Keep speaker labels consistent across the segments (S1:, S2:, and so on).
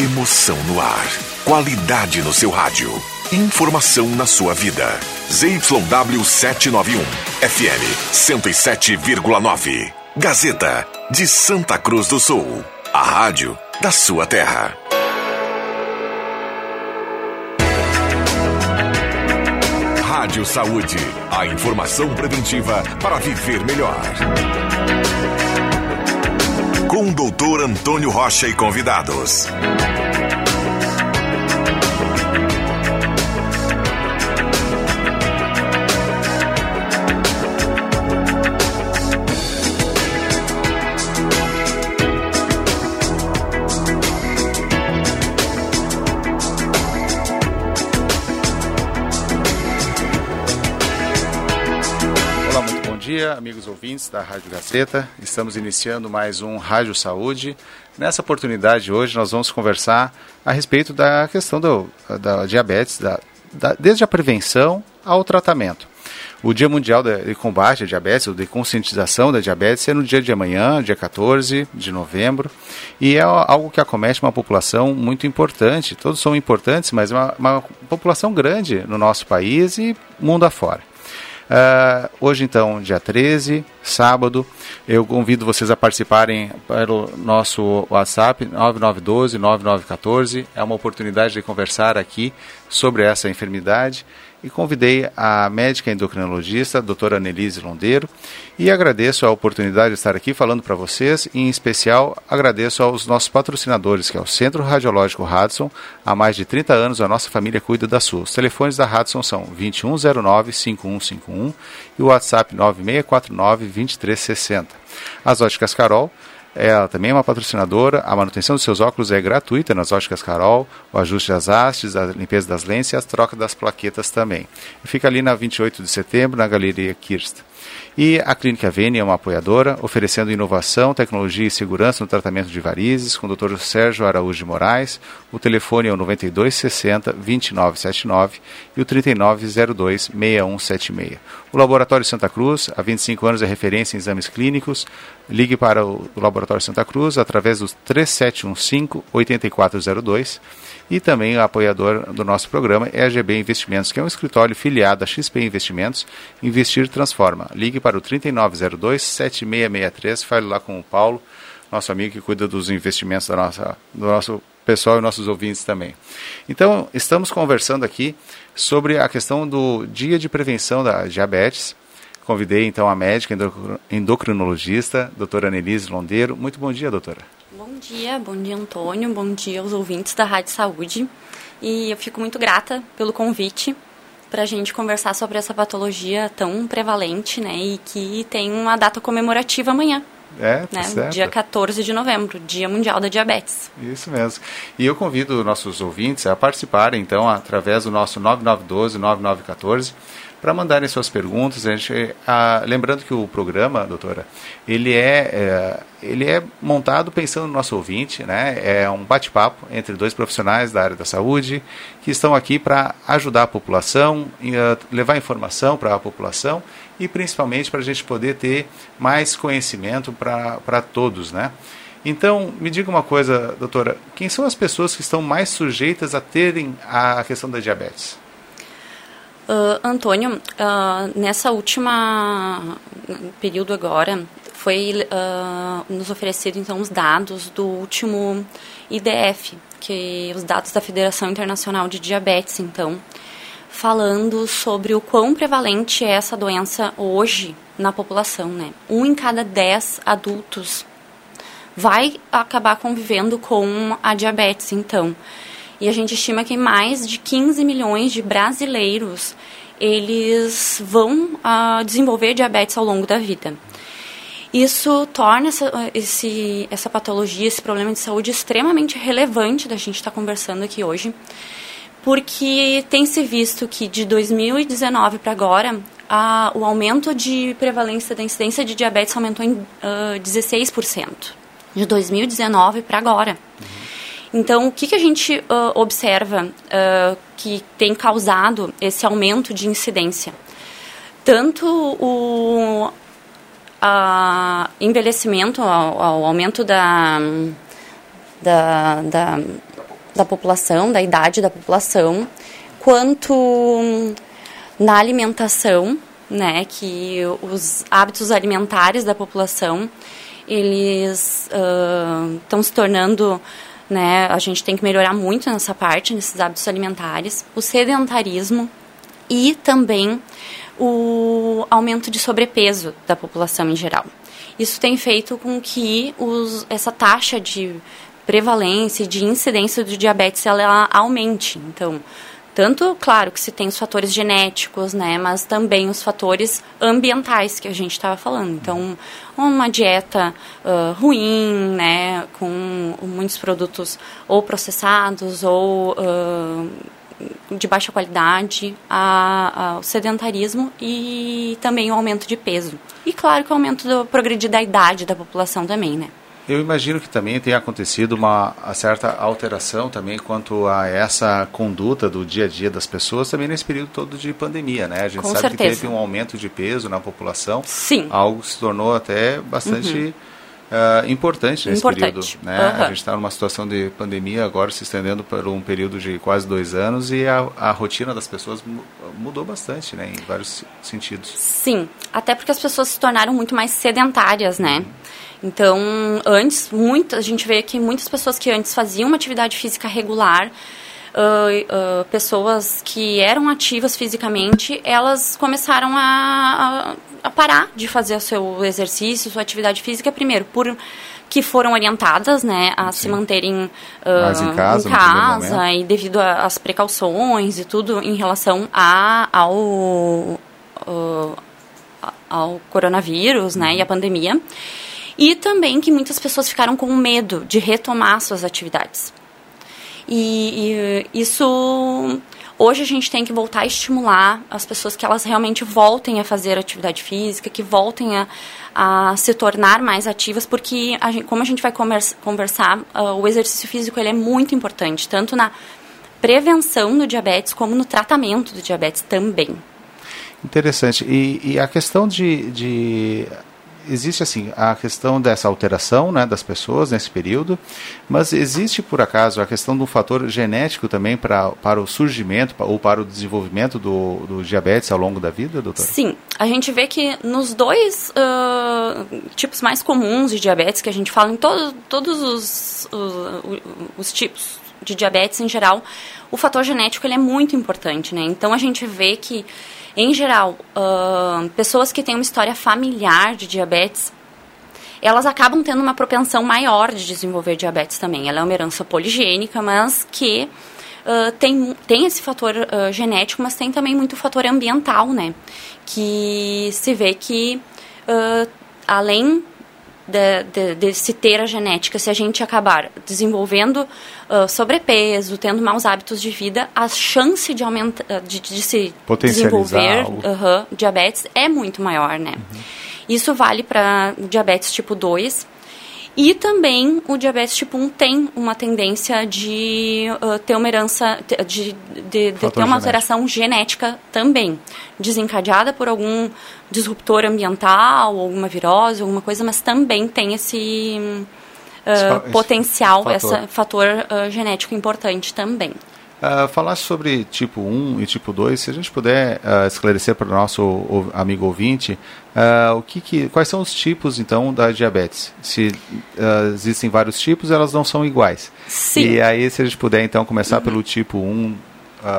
S1: Emoção no ar. Qualidade no seu rádio. Informação na sua vida. ZYW 791. FM 107,9. Gazeta de Santa Cruz do Sul. A rádio da sua terra. Rádio Saúde. A informação preventiva para viver melhor. Com o doutor Antônio Rocha e convidados.
S2: Amigos ouvintes da Rádio Gazeta. Estamos iniciando mais um Rádio Saúde. Nessa oportunidade hoje nós vamos conversar a respeito da questão do, da diabetes, da, da, desde a prevenção ao tratamento. O Dia Mundial de Combate à Diabetes, ou de conscientização da diabetes, é no dia de amanhã, dia 14 de novembro, e é algo que acomete uma população muito importante. Todos são importantes, mas é uma, uma população grande no nosso país e mundo afora. Uh, hoje, então, dia 13, sábado, eu convido vocês a participarem pelo nosso WhatsApp 9912-9914. É uma oportunidade de conversar aqui sobre essa enfermidade e convidei a médica endocrinologista, a doutora Annelise Londeiro, e agradeço a oportunidade de estar aqui falando para vocês, e em especial agradeço aos nossos patrocinadores, que é o Centro Radiológico Hudson. Há mais de 30 anos a nossa família cuida da sua. Os telefones da Hudson são 2109-5151 e o WhatsApp 9649-2360. As óticas Carol ela também é uma patrocinadora. A manutenção dos seus óculos é gratuita nas óticas Carol, o ajuste das hastes, a limpeza das lentes e a troca das plaquetas também. fica ali na 28 de setembro, na Galeria Kirst. E a Clínica Vene é uma apoiadora, oferecendo inovação, tecnologia e segurança no tratamento de varizes, com o Dr. Sérgio Araújo de Moraes. O telefone é o 9260 2979 e o 3902 6176. O Laboratório Santa Cruz, há 25 anos, é referência em exames clínicos. Ligue para o Laboratório Santa Cruz através dos 3715 8402 e também o apoiador do nosso programa é a GB Investimentos, que é um escritório filiado a XP Investimentos. Investir transforma. Ligue para o 3902-7663, fale lá com o Paulo, nosso amigo que cuida dos investimentos da nossa, do nosso pessoal e nossos ouvintes também. Então, estamos conversando aqui sobre a questão do Dia de Prevenção da Diabetes. Convidei então a médica endocrinologista, doutora Annelise Londeiro. Muito bom dia, doutora.
S3: Bom dia, bom dia Antônio, bom dia aos ouvintes da Rádio Saúde. E eu fico muito grata pelo convite para a gente conversar sobre essa patologia tão prevalente, né? E que tem uma data comemorativa amanhã.
S2: É, tá
S3: né?
S2: certo.
S3: Dia 14 de novembro, Dia Mundial da Diabetes.
S2: Isso mesmo. E eu convido nossos ouvintes a participarem, então, através do nosso 9912-9914 para mandarem suas perguntas. A gente, ah, lembrando que o programa, doutora, ele é, é, ele é montado pensando no nosso ouvinte, né? É um bate-papo entre dois profissionais da área da saúde que estão aqui para ajudar a população, levar informação para a população e principalmente para a gente poder ter mais conhecimento para todos, né? Então, me diga uma coisa, doutora, quem são as pessoas que estão mais sujeitas a terem a questão da diabetes?
S3: Uh, Antônio, uh, nessa última período agora, foi uh, nos oferecido então os dados do último IDF, que os dados da Federação Internacional de Diabetes, então, falando sobre o quão prevalente é essa doença hoje na população, né? Um em cada dez adultos vai acabar convivendo com a diabetes, então. E a gente estima que mais de 15 milhões de brasileiros eles vão uh, desenvolver diabetes ao longo da vida. Isso torna essa, esse, essa patologia, esse problema de saúde extremamente relevante da gente estar tá conversando aqui hoje, porque tem se visto que de 2019 para agora, a, o aumento de prevalência da incidência de diabetes aumentou em uh, ah, 16%. De 2019 para agora. Então, o que, que a gente uh, observa uh, que tem causado esse aumento de incidência? Tanto o envelhecimento, o, o aumento da, da, da, da população, da idade da população, quanto na alimentação, né, que os hábitos alimentares da população eles estão uh, se tornando né, a gente tem que melhorar muito nessa parte, nesses hábitos alimentares, o sedentarismo e também o aumento de sobrepeso da população em geral. Isso tem feito com que os, essa taxa de prevalência e de incidência do diabetes ela aumente. Então, tanto, claro, que se tem os fatores genéticos, né, mas também os fatores ambientais que a gente estava falando. Então, uma dieta uh, ruim, né, com muitos produtos ou processados ou uh, de baixa qualidade, a, a, o sedentarismo e também o aumento de peso. E claro que o aumento do progredir da idade da população também, né.
S2: Eu imagino que também tenha acontecido uma certa alteração também quanto a essa conduta do dia a dia das pessoas também nesse período todo de pandemia, né? A gente
S3: Com
S2: sabe
S3: certeza.
S2: que teve um aumento de peso na população.
S3: Sim.
S2: Algo que se tornou até bastante uhum. uh, importante nesse
S3: importante.
S2: período. Né?
S3: Uhum.
S2: A gente está numa situação de pandemia agora se estendendo por um período de quase dois anos e a, a rotina das pessoas mudou bastante, né? Em vários sentidos.
S3: Sim, até porque as pessoas se tornaram muito mais sedentárias, né? Uhum. Então, antes, muito, a gente vê que muitas pessoas que antes faziam uma atividade física regular, uh, uh, pessoas que eram ativas fisicamente, elas começaram a, a, a, parar de fazer o seu exercício, sua atividade física, primeiro, por que foram orientadas né, a Sim. se manterem uh,
S2: em casa,
S3: em casa e devido às precauções e tudo em relação a, ao, ao coronavírus né, e à pandemia. E também que muitas pessoas ficaram com medo de retomar suas atividades. E, e, isso hoje a gente tem que voltar a estimular as pessoas que elas realmente voltem a fazer atividade física, que voltem a, a se tornar mais ativas, porque a gente, como a gente vai conversar, uh, o exercício físico ele é muito importante, tanto na prevenção do diabetes como no tratamento do diabetes também.
S2: Interessante. E, e a questão de, de existe assim a questão dessa alteração né, das pessoas nesse período, mas existe por acaso a questão do fator genético também pra, para o surgimento ou para o desenvolvimento do, do diabetes ao longo da vida, doutora?
S3: Sim, a gente vê que nos dois uh, tipos mais comuns de diabetes que a gente fala em todo, todos os, os, os tipos de diabetes em geral, o fator genético ele é muito importante, né? Então a gente vê que em geral, uh, pessoas que têm uma história familiar de diabetes, elas acabam tendo uma propensão maior de desenvolver diabetes também. Ela é uma herança poligênica, mas que uh, tem, tem esse fator uh, genético, mas tem também muito fator ambiental, né? Que se vê que, além de, de, de, se ter a genética, se a gente acabar desenvolvendo uh, sobrepeso, tendo maus hábitos de vida, a chance de, aumenta, de, de se desenvolver uh, diabetes é muito maior, né? Uhum. Isso vale para diabetes tipo 2, e também o diabetes tipo 1 tem uma tendência de uh, ter uma herança, de, de, de ter uma alteração genética também, desencadeada por algum disruptor ambiental, alguma virose, alguma coisa, mas também tem esse, uh, esse potencial, esse fator, fator uh, genético importante também.
S2: Uh, falasse sobre tipo 1 e tipo 2, se a gente puder uh, esclarecer para o nosso amigo ouvinte, uh, o que, que, quais são os tipos então da diabetes? Se existem vários tipos, elas não são iguais.
S3: Sim.
S2: E aí, se a gente puder então começar uhum. pelo tipo 1,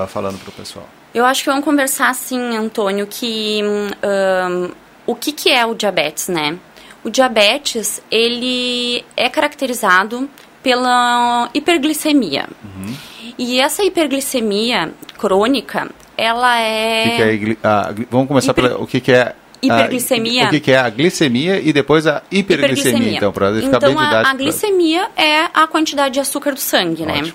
S2: falando para o pessoal.
S3: Eu acho que vamos conversar assim, Antônio, que um, o que, que é o diabetes, né? O diabetes, ele é caracterizado pela hiperglicemia. Uhum. E essa hiperglicemia crônica, ela é...
S2: Que, que é a, vamos começar Hiper... pela, o que, que é
S3: hiperglicemia.
S2: O que, que, é a glicemia e depois a hiperglicemia, hiperglicemia. então, para ficar
S3: então,
S2: bem didático.
S3: Então, a, glicemia é a quantidade de açúcar do sangue, né? Ótimo.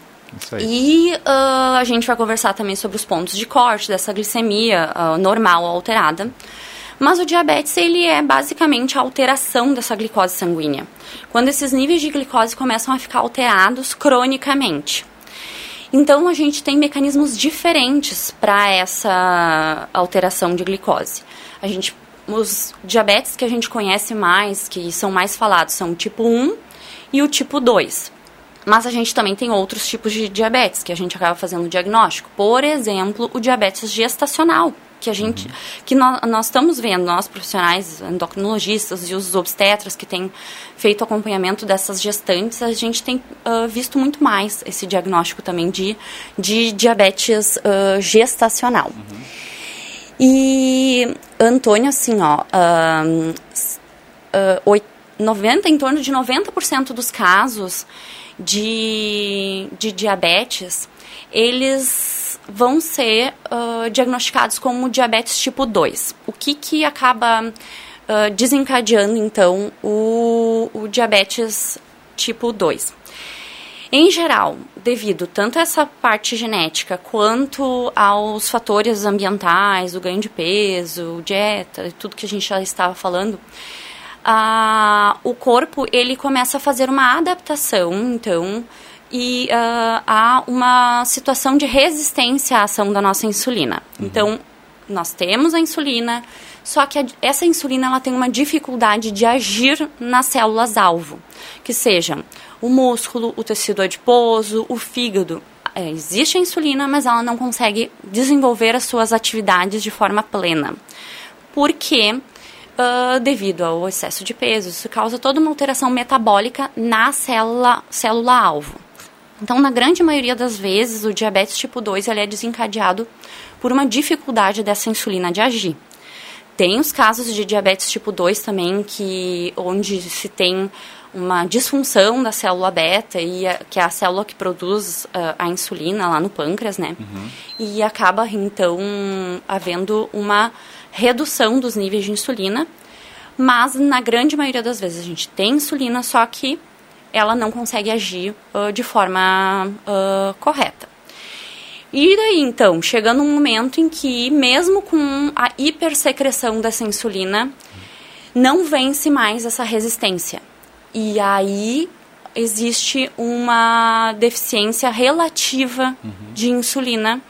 S3: né? E uh, a gente vai conversar também sobre os pontos de corte dessa glicemia uh, normal ou alterada. Mas o diabetes ele é basicamente a alteração dessa glicose sanguínea. Quando esses níveis de glicose começam a ficar alterados cronicamente. Então a gente tem mecanismos diferentes para essa alteração de glicose. A gente os diabetes que a gente conhece mais, que são mais falados, são o tipo 1 e o tipo 2. Mas a gente também tem outros tipos de diabetes que a gente acaba fazendo diagnóstico. Por exemplo, o diabetes gestacional, que a gente, uhum. que nós, nós, estamos vendo, nós profissionais endocrinologistas e os obstetras que têm feito acompanhamento dessas gestantes, a gente tem uh, visto muito mais esse diagnóstico também de, de diabetes uh, gestacional. Uhum. E, Antônio, assim, ó, uh, uh, 90, em torno de 90% dos casos de, de diabetes, eles vão ser uh, diagnosticados como diabetes tipo 2. O que, que acaba uh, desencadeando, então, o, o diabetes tipo 2? Em geral, devido tanto a essa parte genética quanto aos fatores ambientais, o ganho de peso, dieta, tudo que a gente já estava falando, o corpo ele começa a fazer uma adaptação, então, e uh, há uma situação de resistência à ação da nossa insulina. Uhum. Então, nós temos a insulina, só que a, essa insulina ela tem uma dificuldade de agir nas células alvo, que sejam o músculo, o tecido adiposo, o fígado. É, existe a insulina, mas ela não consegue desenvolver as suas atividades de forma plena. Por quê? uh, devido ao excesso de peso. Isso causa toda uma alteração metabólica na célula, célula alvo. Então, na grande maioria das vezes, o diabetes tipo 2 ele é desencadeado por uma dificuldade dessa insulina de agir. Tem os casos de diabetes tipo 2 também, que, onde se tem uma disfunção da célula beta, e a, que é a célula que produz uh, a insulina lá no pâncreas, né? Uhum. E acaba, então, havendo uma redução dos níveis de insulina, mas na grande maioria das vezes a gente tem insulina, só que ela não consegue agir uh, de forma uh, correta. E daí, então, chegando um momento em que, mesmo com a hipersecreção dessa insulina, não vence mais essa resistência. E aí existe uma deficiência relativa uhum. de insulina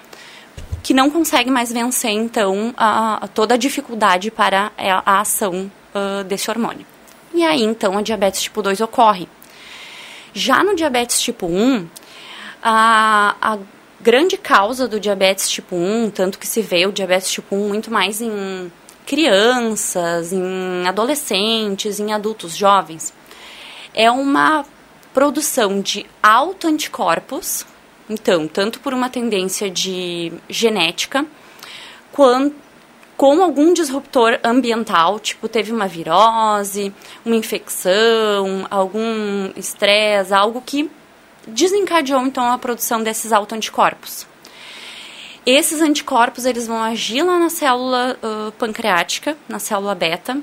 S3: que não consegue mais vencer, então, a, a toda a dificuldade para a, a ação uh, desse hormônio. E aí, então, a diabetes tipo 2 ocorre. Já no diabetes tipo 1, a, a grande causa do diabetes tipo 1, tanto que se vê o diabetes tipo 1 muito mais em crianças, em adolescentes, em adultos jovens, é uma produção de autoanticorpos então, tanto por uma tendência de genética, quanto com algum disruptor ambiental, tipo teve uma virose, uma infecção, algum estresse, algo que desencadeou então a produção desses autoanticorpos. Esses anticorpos eles vão agir lá na célula uh, pancreática, na célula beta,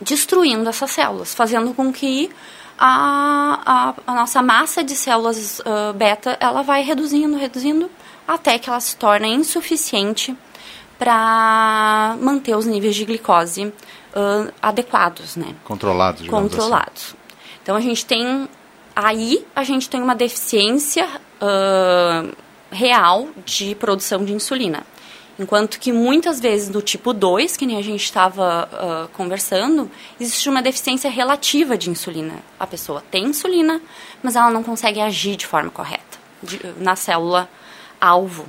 S3: destruindo essas células, fazendo com que a, a, a nossa massa de células uh, beta ela vai reduzindo, reduzindo, até que ela se torna insuficiente para manter os níveis de glicose uh, adequados, né?
S2: Controlados,
S3: assim. Controlados. Assim. Então a gente tem aí a gente tem uma deficiência uh, real de produção de insulina. Enquanto que muitas vezes no tipo 2, que nem a gente estava uh, conversando, existe uma deficiência relativa de insulina. A pessoa tem insulina, mas ela não consegue agir de forma correta de, na célula alvo.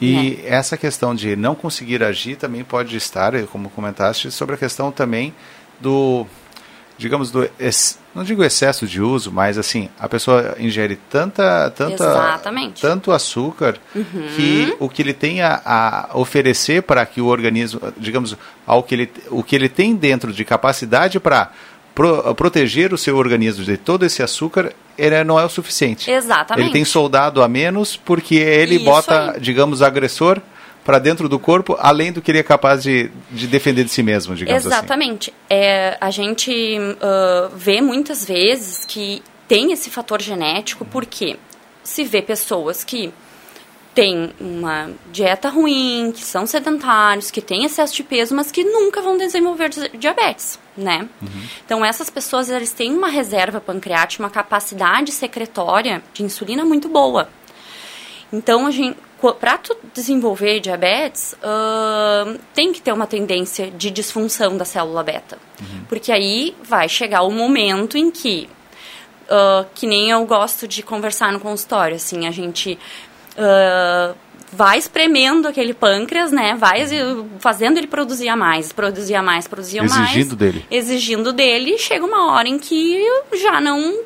S2: E né? essa questão de não conseguir agir também pode estar, como comentaste, sobre a questão também do digamos, do não digo excesso de uso, mas assim, a pessoa ingere tanta, tanta
S3: Exatamente.
S2: tanto açúcar uhum. que o que ele tem a, a, oferecer para que o organismo, digamos, ao que ele, o que ele tem dentro de capacidade para pro, proteger o seu organismo de todo esse açúcar, ele não é o suficiente.
S3: Exatamente.
S2: Ele tem soldado a menos porque ele Isso bota, aí. digamos, agressor para dentro do corpo, além do que ele é capaz de, de defender de si mesmo, digamos
S3: assim. Exatamente. assim. É, a gente uh, vê muitas vezes que tem esse fator genético, porque se vê pessoas que têm uma dieta ruim, que são sedentários, que têm excesso de peso, mas que nunca vão desenvolver diabetes, né? Uhum. Então, essas pessoas, eles têm uma reserva pancreática, uma capacidade secretória de insulina muito boa. Então, a gente, para tu desenvolver diabetes, uh, tem que ter uma tendência de disfunção da célula beta. Uhum. Porque aí vai chegar o momento em que uh, que nem eu gosto de conversar no consultório, assim, a gente uh, vai espremendo aquele pâncreas, né? Vai fazendo ele produzir mais, produzir mais, produzir
S2: mais. Exigindo dele.
S3: Exigindo dele. Chega uma hora em que já não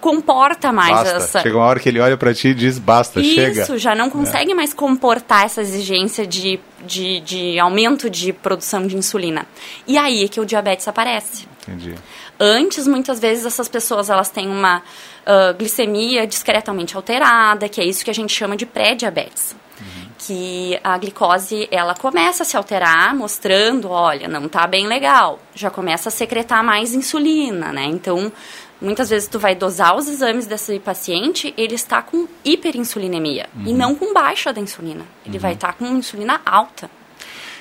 S3: comporta mais
S2: basta.
S3: essa.
S2: Chega uma hora que ele olha para ti e diz basta,
S3: Isso,
S2: chega.
S3: Isso, já não consegue é. mais comportar essa exigência de, de, de aumento de produção de insulina. E aí é que o diabetes aparece.
S2: Entendi.
S3: Antes, muitas vezes, essas pessoas elas têm uma uh, glicemia discretamente alterada, que é isso que a gente chama de pré-diabetes. Uhum. Que a glicose ela começa a se alterar, mostrando, olha, não está bem legal, já começa a secretar mais insulina, né? Então, muitas vezes tu vai dosar os exames desse paciente, ele está com hiperinsulinemia uhum. e não com baixa da insulina. Ele uhum. vai estar com insulina alta.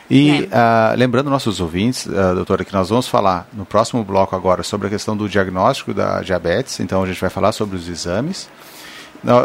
S2: E uh, lembrando nossos ouvintes, uh, doutora, que nós vamos falar no próximo bloco agora sobre a questão do diagnóstico da diabetes. Então a gente vai falar sobre os exames.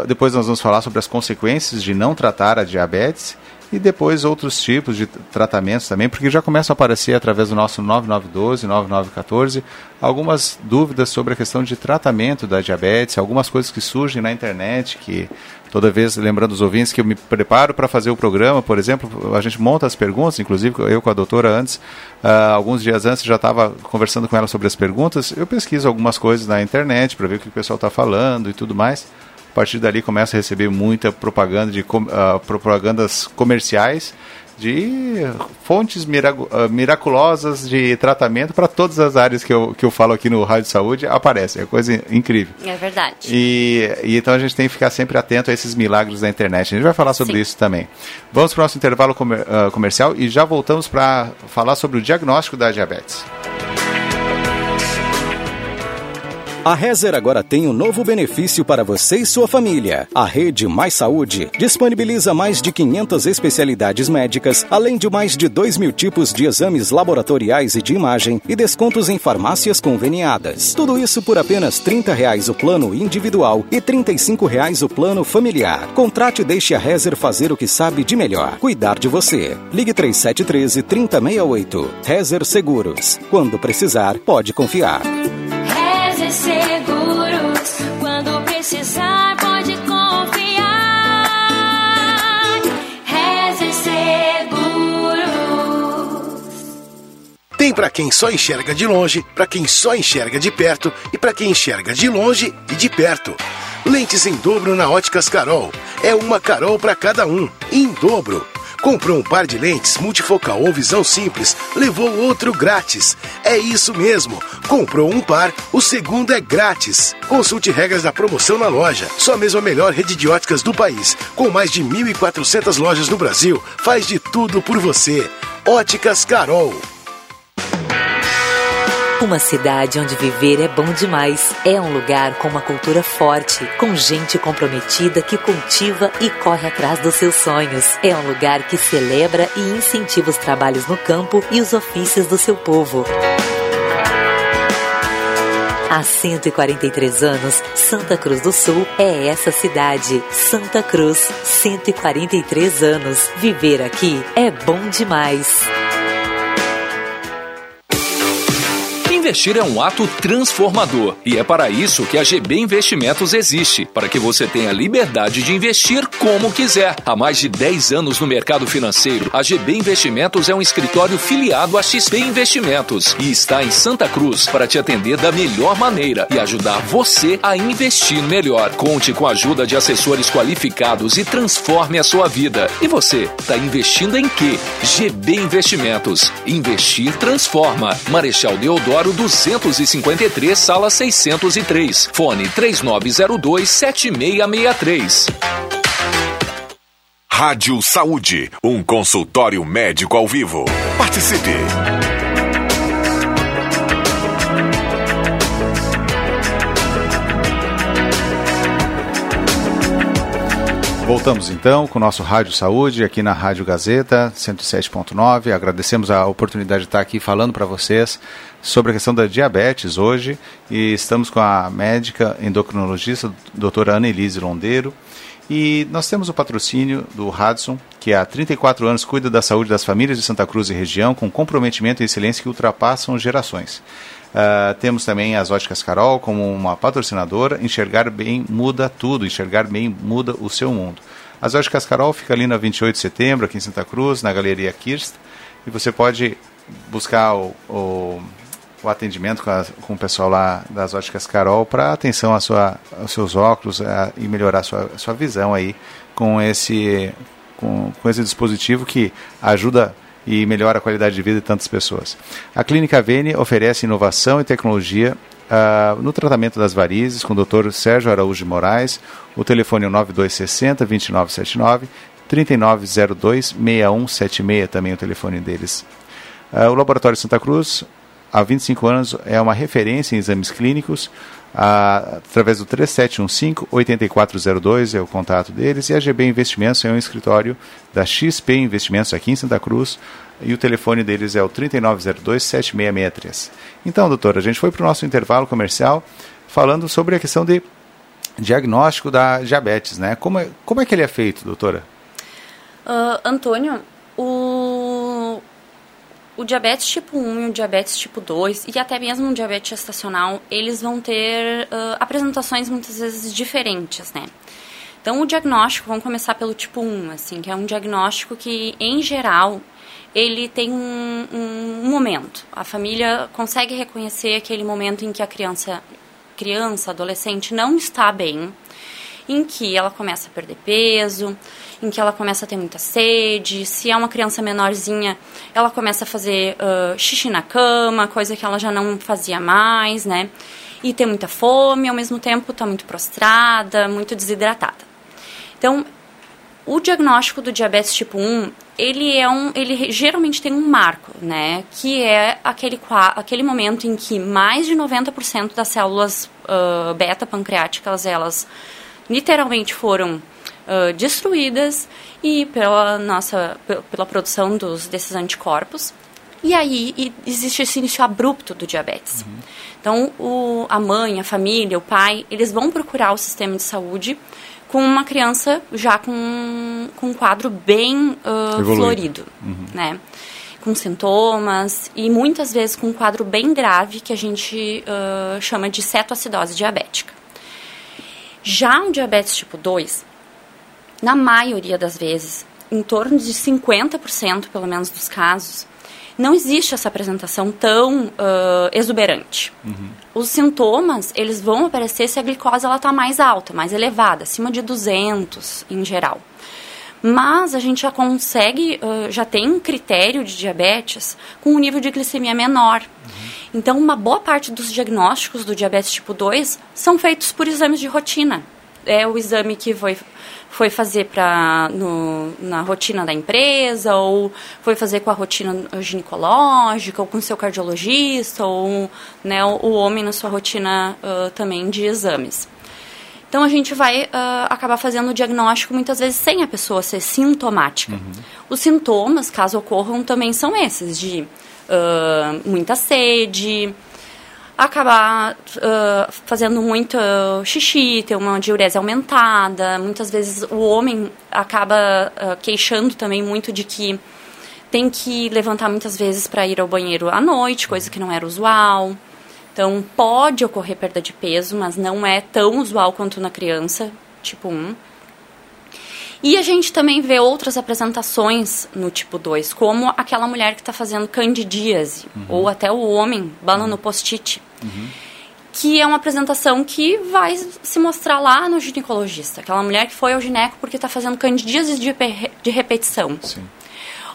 S2: depois nós vamos falar sobre as consequências de não tratar a diabetes e depois outros tipos de tratamentos também, porque já começam a aparecer através do nosso 9912, 9914, algumas dúvidas sobre a questão de tratamento da diabetes, algumas coisas que surgem na internet que toda vez lembrando os ouvintes que eu me preparo para fazer o programa, por exemplo, a gente monta as perguntas, inclusive eu com a doutora antes, uh, alguns dias antes já estava conversando com ela sobre as perguntas, eu pesquiso algumas coisas na internet para ver o que o pessoal está falando e tudo mais. A partir dali começa a receber muita propaganda de uh, propagandas comerciais de fontes ah, miraculosas de tratamento para todas as áreas que eu, que eu falo aqui no Rádio Saúde, aparece. É coisa incrível.
S3: É verdade.
S2: E, e, então a gente tem que ficar sempre atento a esses milagres da internet. A gente vai falar sobre Sim. isso também. Vamos para o nosso intervalo comer, uh, comercial e já voltamos para falar sobre o diagnóstico da diabetes.
S4: A Rezer agora tem um novo benefício para você e sua família. A Rede Mais Saúde disponibiliza mais de 500 especialidades médicas, além de mais de 2 mil tipos de exames laboratoriais e de imagem e descontos em farmácias conveniadas. Tudo isso por apenas 30 reais o plano individual e 35 reais o plano familiar. Contrate e deixe a Rezer fazer o que sabe de melhor, cuidar de você. Ligue 3713 3068. Rezer Seguros. Quando precisar, pode confiar.
S5: Seguros, quando precisar, pode confiar. Reze Seguros.
S6: Tem para quem só enxerga de longe, para quem só enxerga de perto e para quem enxerga de longe e de perto. Lentes em dobro na Óticas Carol. É uma Carol para cada um, em dobro. Comprou um par de lentes multifocal ou visão simples, levou outro grátis. É isso mesmo. Comprou um par, o segundo é grátis. Consulte regras da promoção na loja. Só mesmo a melhor rede de óticas do país. Com mais de 1.400 lojas no Brasil, faz de tudo por você. Óticas Carol.
S7: Uma cidade onde viver é bom demais. É um lugar com uma cultura forte, com gente comprometida que cultiva e corre atrás dos seus sonhos. É um lugar que celebra e incentiva os trabalhos no campo e os ofícios do seu povo. Há 143 anos, Santa Cruz do Sul é essa cidade. Santa Cruz, 143 anos. Viver aqui é bom demais.
S8: Investir é um ato transformador e é para isso que a GB Investimentos existe, para que você tenha liberdade de investir como quiser. Há mais de 10 anos no mercado financeiro, a GB Investimentos é um escritório filiado à XP Investimentos e está em Santa Cruz para te atender da melhor maneira e ajudar você a investir melhor. Conte com a ajuda de assessores qualificados e transforme a sua vida. E você, está investindo em quê? GB Investimentos. Investir transforma. Marechal Deodoro 253, sala 603. Fone 3902 7663.
S1: Rádio Saúde, um consultório médico ao vivo. Participe!
S2: Voltamos então com o nosso Rádio Saúde aqui na Rádio Gazeta 107.9. Agradecemos a oportunidade de estar aqui falando para vocês sobre a questão da diabetes hoje e estamos com a médica endocrinologista doutora Ana Elise Londeiro. E nós temos o patrocínio do Radson, que há 34 anos cuida da saúde das famílias de Santa Cruz e região com comprometimento e excelência que ultrapassam gerações. Uh, temos também as óticas Carol como uma patrocinadora. Enxergar bem muda tudo. Enxergar bem muda o seu mundo. As óticas Carol fica ali na 28 de setembro, aqui em Santa Cruz, na Galeria Kirst. E você pode buscar o, o, o atendimento com, a, com, o pessoal lá das óticas Carol para atenção à sua, aos seus óculos a, e melhorar a sua, a sua visão aí com esse, com, com esse dispositivo que ajuda e melhora a qualidade de vida de tantas pessoas. A Clínica Vene oferece inovação e tecnologia uh, no tratamento das varizes com o Dr. Sérgio Araújo de Moraes. O telefone é 9260 2979 3902 6176 também é o telefone deles. Uh, o Laboratório Santa Cruz, há 25 anos, é uma referência em exames clínicos através do 3715-8402 é o contato deles, e a GB Investimentos é um escritório da XP Investimentos aqui em Santa Cruz, e o telefone deles é o 3902-7663. Então, doutora, a gente foi para o nosso intervalo comercial falando sobre a questão de diagnóstico da diabetes, né? Como é, como é que ele é feito, doutora?
S3: Uh, Antônio, o, o diabetes tipo 1 e o diabetes tipo 2 e até mesmo o diabetes gestacional, eles vão ter uh, apresentações muitas vezes diferentes, né? Então, o diagnóstico, vamos começar pelo tipo 1, assim, que é um diagnóstico que, em geral, ele tem um, um momento. A família consegue reconhecer aquele momento em que a criança, criança, adolescente não está bem, em que ela começa a perder peso, em que ela começa a ter muita sede. Se é uma criança menorzinha, ela começa a fazer uh, xixi na cama, coisa que ela já não fazia mais, né? E ter muita fome, ao mesmo tempo está muito prostrada, muito desidratada. Então, o diagnóstico do diabetes tipo 1, ele é um, ele geralmente tem um marco, né, que é aquele aquele momento em que mais de 90% das células uh, beta pancreáticas elas literalmente foram uh, destruídas e pela nossa pela produção dos, desses anticorpos. E aí e existe esse início abrupto do diabetes. Uhum. Então, o, a mãe, a família, o pai, eles vão procurar o sistema de saúde com uma criança já com, com um quadro bem uh, florido, uhum. né? Com sintomas e muitas vezes com um quadro bem grave que a gente uh, chama de cetoacidose diabética. Já o diabetes tipo 2, na maioria das vezes, em torno de 50% pelo menos dos casos, não existe essa apresentação tão uh, exuberante. Uhum. Os sintomas, eles vão aparecer se a glicose está mais alta, mais elevada, acima de 200 em geral. Mas a gente já consegue, uh, já tem um critério de diabetes com um nível de glicemia menor. Uhum. Então, uma boa parte dos diagnósticos do diabetes tipo 2 são feitos por exames de rotina. É o exame que foi foi fazer pra, no, na rotina da empresa, ou foi fazer com a rotina ginecológica, ou com seu cardiologista, ou né, o, o homem na sua rotina uh, também de exames. Então a gente vai uh, acabar fazendo o diagnóstico muitas vezes sem a pessoa ser sintomática. Uhum. Os sintomas, caso ocorram, também são esses, de uh, muita sede, acabar uh, fazendo muito xixi, ter uma diurese aumentada. Muitas vezes o homem acaba uh, queixando também muito de que tem que levantar muitas vezes para ir ao banheiro à noite, coisa que não era usual. Então, pode ocorrer perda de peso, mas não é tão usual quanto na criança, tipo 1. E a gente também vê outras apresentações no tipo 2, como aquela mulher que está fazendo candidíase, uhum. ou até o homem balando uhum. post-it. Uhum. Que é uma apresentação que vai se mostrar lá no ginecologista. Aquela mulher que foi ao gineco porque está fazendo candidíase de, de repetição. Sim.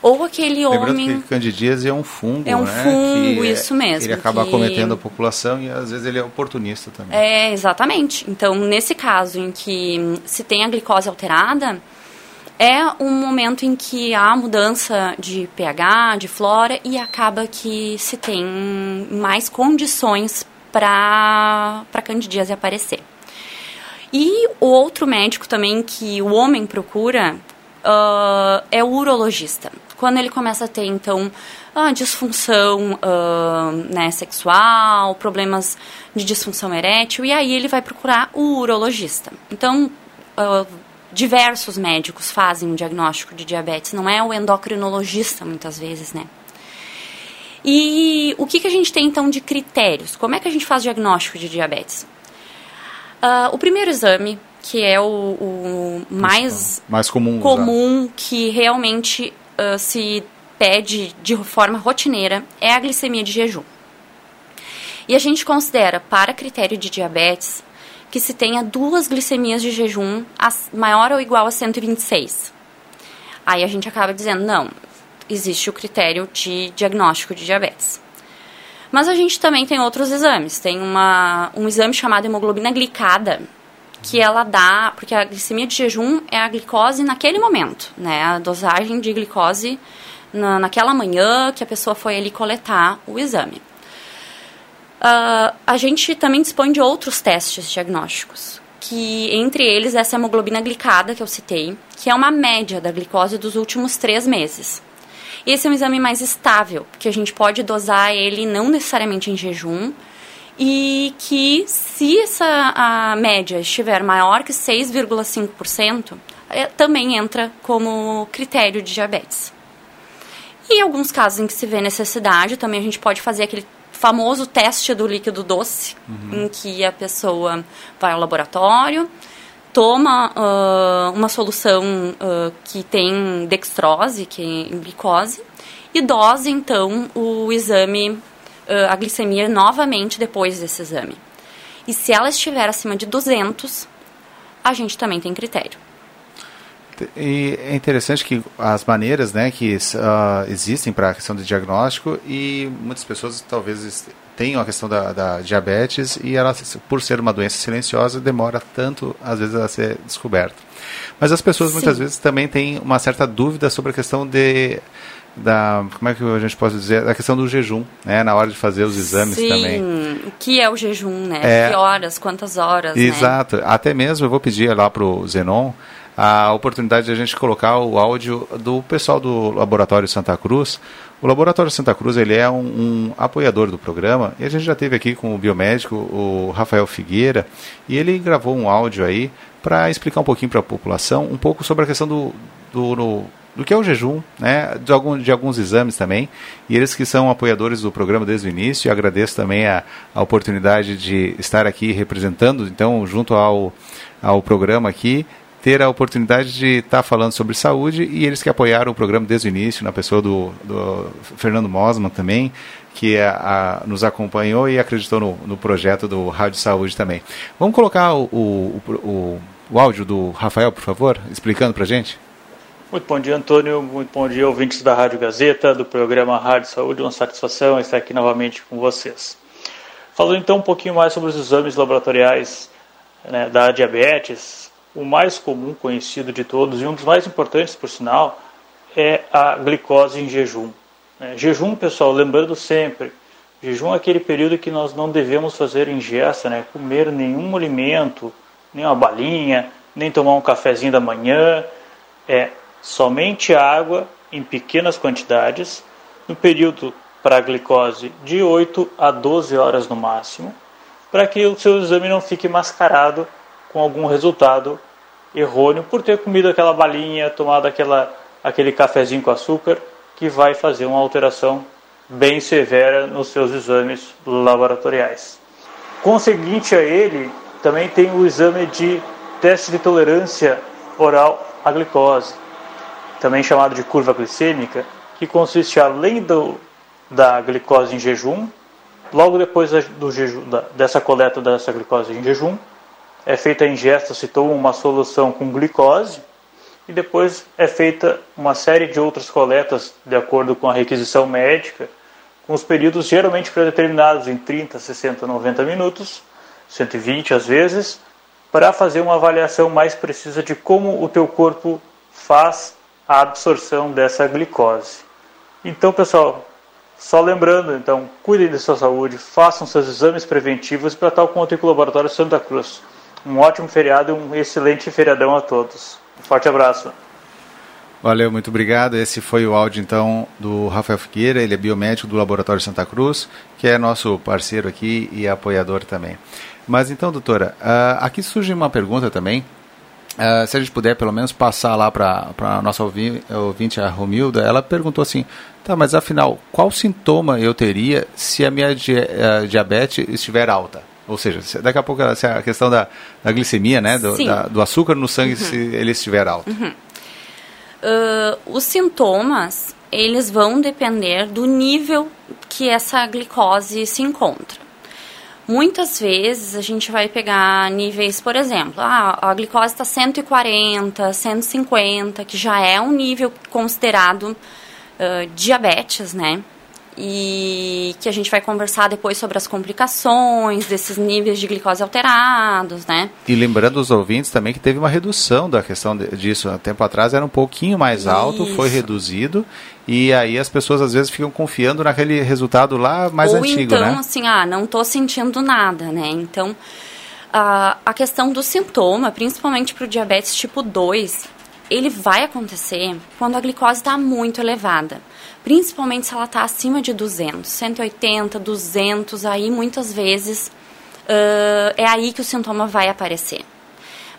S3: Ou aquele
S2: Lembrando
S3: homem.
S2: que candidíase é um fungo,
S3: É um
S2: né?
S3: fungo,
S2: que
S3: isso mesmo.
S2: Ele acaba
S3: que...
S2: cometendo a população e às vezes ele é oportunista também.
S3: É, exatamente. Então, nesse caso em que se tem a glicose alterada, é um momento em que há mudança de pH, de flora, e acaba que se tem mais condições para a candidíase aparecer. E o outro médico também que o homem procura uh, é o urologista. Quando ele começa a ter, então, uh, disfunção uh, né, sexual, problemas de disfunção erétil, e aí ele vai procurar o urologista. Então, diversos médicos fazem um diagnóstico de diabetes, não é o endocrinologista muitas vezes, né? E o que, que a gente tem então de critérios? Como é que a gente faz diagnóstico de diabetes? Uh, o primeiro exame, que é o, o mais,
S2: mais comum,
S3: comum que realmente uh, se pede de forma rotineira, é a glicemia de jejum. E a gente considera, para critério de diabetes, que se tenha duas glicemias de jejum maior ou igual a 126. Aí a gente acaba dizendo, não, existe o critério de diagnóstico de diabetes. Mas a gente também tem outros exames. Tem uma, um exame chamado hemoglobina glicada, que ela dá, porque a glicemia de jejum é a glicose naquele momento, né? A dosagem de glicose na, naquela manhã que a pessoa foi ali coletar o exame. Uh, a gente também dispõe de outros testes diagnósticos, que entre eles essa hemoglobina glicada que eu citei, que é uma média da glicose dos últimos três meses. Esse é um exame mais estável, porque a gente pode dosar ele não necessariamente em jejum, e que se essa a média estiver maior que 6,5%, é, também entra como critério de diabetes. E em alguns casos em que se vê necessidade, também a gente pode fazer aquele famoso teste do líquido doce, uhum. em que a pessoa vai ao laboratório, toma uh, uma solução uh, que tem dextrose, que é glicose, e dose então o exame, uh, a glicemia novamente depois desse exame. E se ela estiver acima de 200, a gente também tem critério.
S2: E é interessante que as maneiras né, que uh, existem para a questão do diagnóstico e muitas pessoas talvez tenham a questão da, da, diabetes e ela, por ser uma doença silenciosa, demora tanto, às vezes, a ser descoberta. Mas as pessoas, Sim. muitas vezes, também têm uma certa dúvida sobre a questão de da como é que a gente pode dizer da questão do jejum né na hora de fazer os exames
S3: Sim,
S2: também
S3: o que é o jejum né é, que horas quantas horas
S2: né? exato
S3: né?
S2: até mesmo eu vou pedir lá para o Zenon a oportunidade de a gente colocar o áudio do pessoal do Laboratório Santa Cruz. O Laboratório Santa Cruz ele é um, um, apoiador do programa e a gente já teve aqui com o biomédico, o Rafael Figueira, e ele gravou um áudio aí para explicar um pouquinho para a população, um pouco sobre a questão do, do, do, do que é o jejum, né, de, algum, de alguns exames também, e eles que são apoiadores do programa desde o início, agradeço também a, a oportunidade de estar aqui representando, então, junto ao, ao programa aqui, ter a oportunidade de estar tá falando sobre saúde e eles que apoiaram o programa desde o início, na pessoa do, do Fernando Mosman também, que a, a, nos acompanhou e acreditou no, no, projeto do Rádio Saúde também. Vamos colocar o, o, o, o áudio do Rafael, por favor, explicando para a gente?
S9: Muito bom dia, Antônio. Muito bom dia, ouvintes da Rádio Gazeta, do programa Rádio Saúde. Uma satisfação estar aqui novamente com vocês. Falando então um pouquinho mais sobre os exames laboratoriais né, da diabetes, o mais comum conhecido de todos e um dos mais importantes, por sinal, é a glicose em jejum. É, jejum, pessoal, lembrando sempre, jejum é aquele período que nós não devemos fazer ingesta, né? comer nenhum alimento, nem uma balinha, nem tomar um cafezinho da manhã, é somente água em pequenas quantidades, no período para a glicose de 8 a 12 horas no máximo, para que o seu exame não fique mascarado com algum resultado errôneo por ter comido aquela balinha, tomado aquela, aquele cafezinho com açúcar, que vai fazer uma alteração bem severa nos seus exames laboratoriais. Conseguinte a ele, também tem o exame de teste de tolerância oral à glicose, também chamado de curva glicêmica, que consiste além do, da glicose em jejum, logo depois do jejum, dessa coleta dessa glicose em jejum, é feita a ingesta, se toma uma solução com glicose, e depois é feita uma série de outras coletas de acordo com a requisição médica, com os períodos geralmente predeterminados em 30, 60, 90 minutos, 120 às vezes, para fazer uma avaliação mais precisa de como o teu corpo faz a absorção dessa glicose. Então, pessoal, só lembrando, então, cuidem da sua saúde, façam seus exames preventivos para tal conta com o Laboratório Santa Cruz um ótimo feriado e um excelente feriadão a todos. Um forte abraço.
S2: Valeu, muito obrigado. Esse foi o áudio então do Rafael Figueira, ele é biomédico do Laboratório Santa Cruz, que é nosso parceiro aqui e apoiador também. Mas então, doutora, uh, aqui surge uma pergunta também Uh, se a gente puder pelo menos passar lá para a nossa ouvi ouvinte, a Romilda, ela perguntou assim, tá, mas afinal, qual sintoma eu teria se a minha di uh, diabetes estiver alta? Ou seja, se, daqui a pouco se a questão da, da glicemia, né, do, da, do, açúcar no sangue, uhum. se ele estiver alto.
S3: Uhum. Uh, os sintomas, eles vão depender do nível que essa glicose se encontra. Muitas vezes a gente vai pegar níveis, por exemplo, ah, a glicose está 140, 150, que já é um nível considerado uh, diabetes, né? E que a gente vai conversar depois sobre as complicações desses níveis de glicose alterados, né?
S2: E lembrando os ouvintes também que teve uma redução da questão disso. Há tempo atrás era um pouquinho mais alto, Isso. foi reduzido e aí as pessoas às vezes ficam confiando naquele resultado lá mais
S3: Ou
S2: antigo,
S3: então,
S2: né?
S3: então, assim, ah, não estou sentindo nada, né? Então, a, a questão do sintoma, principalmente para o diabetes tipo 2, ele vai acontecer quando a glicose está muito elevada principalmente se ela está acima de 200, 180, 200, aí muitas vezes uh, é aí que o sintoma vai aparecer.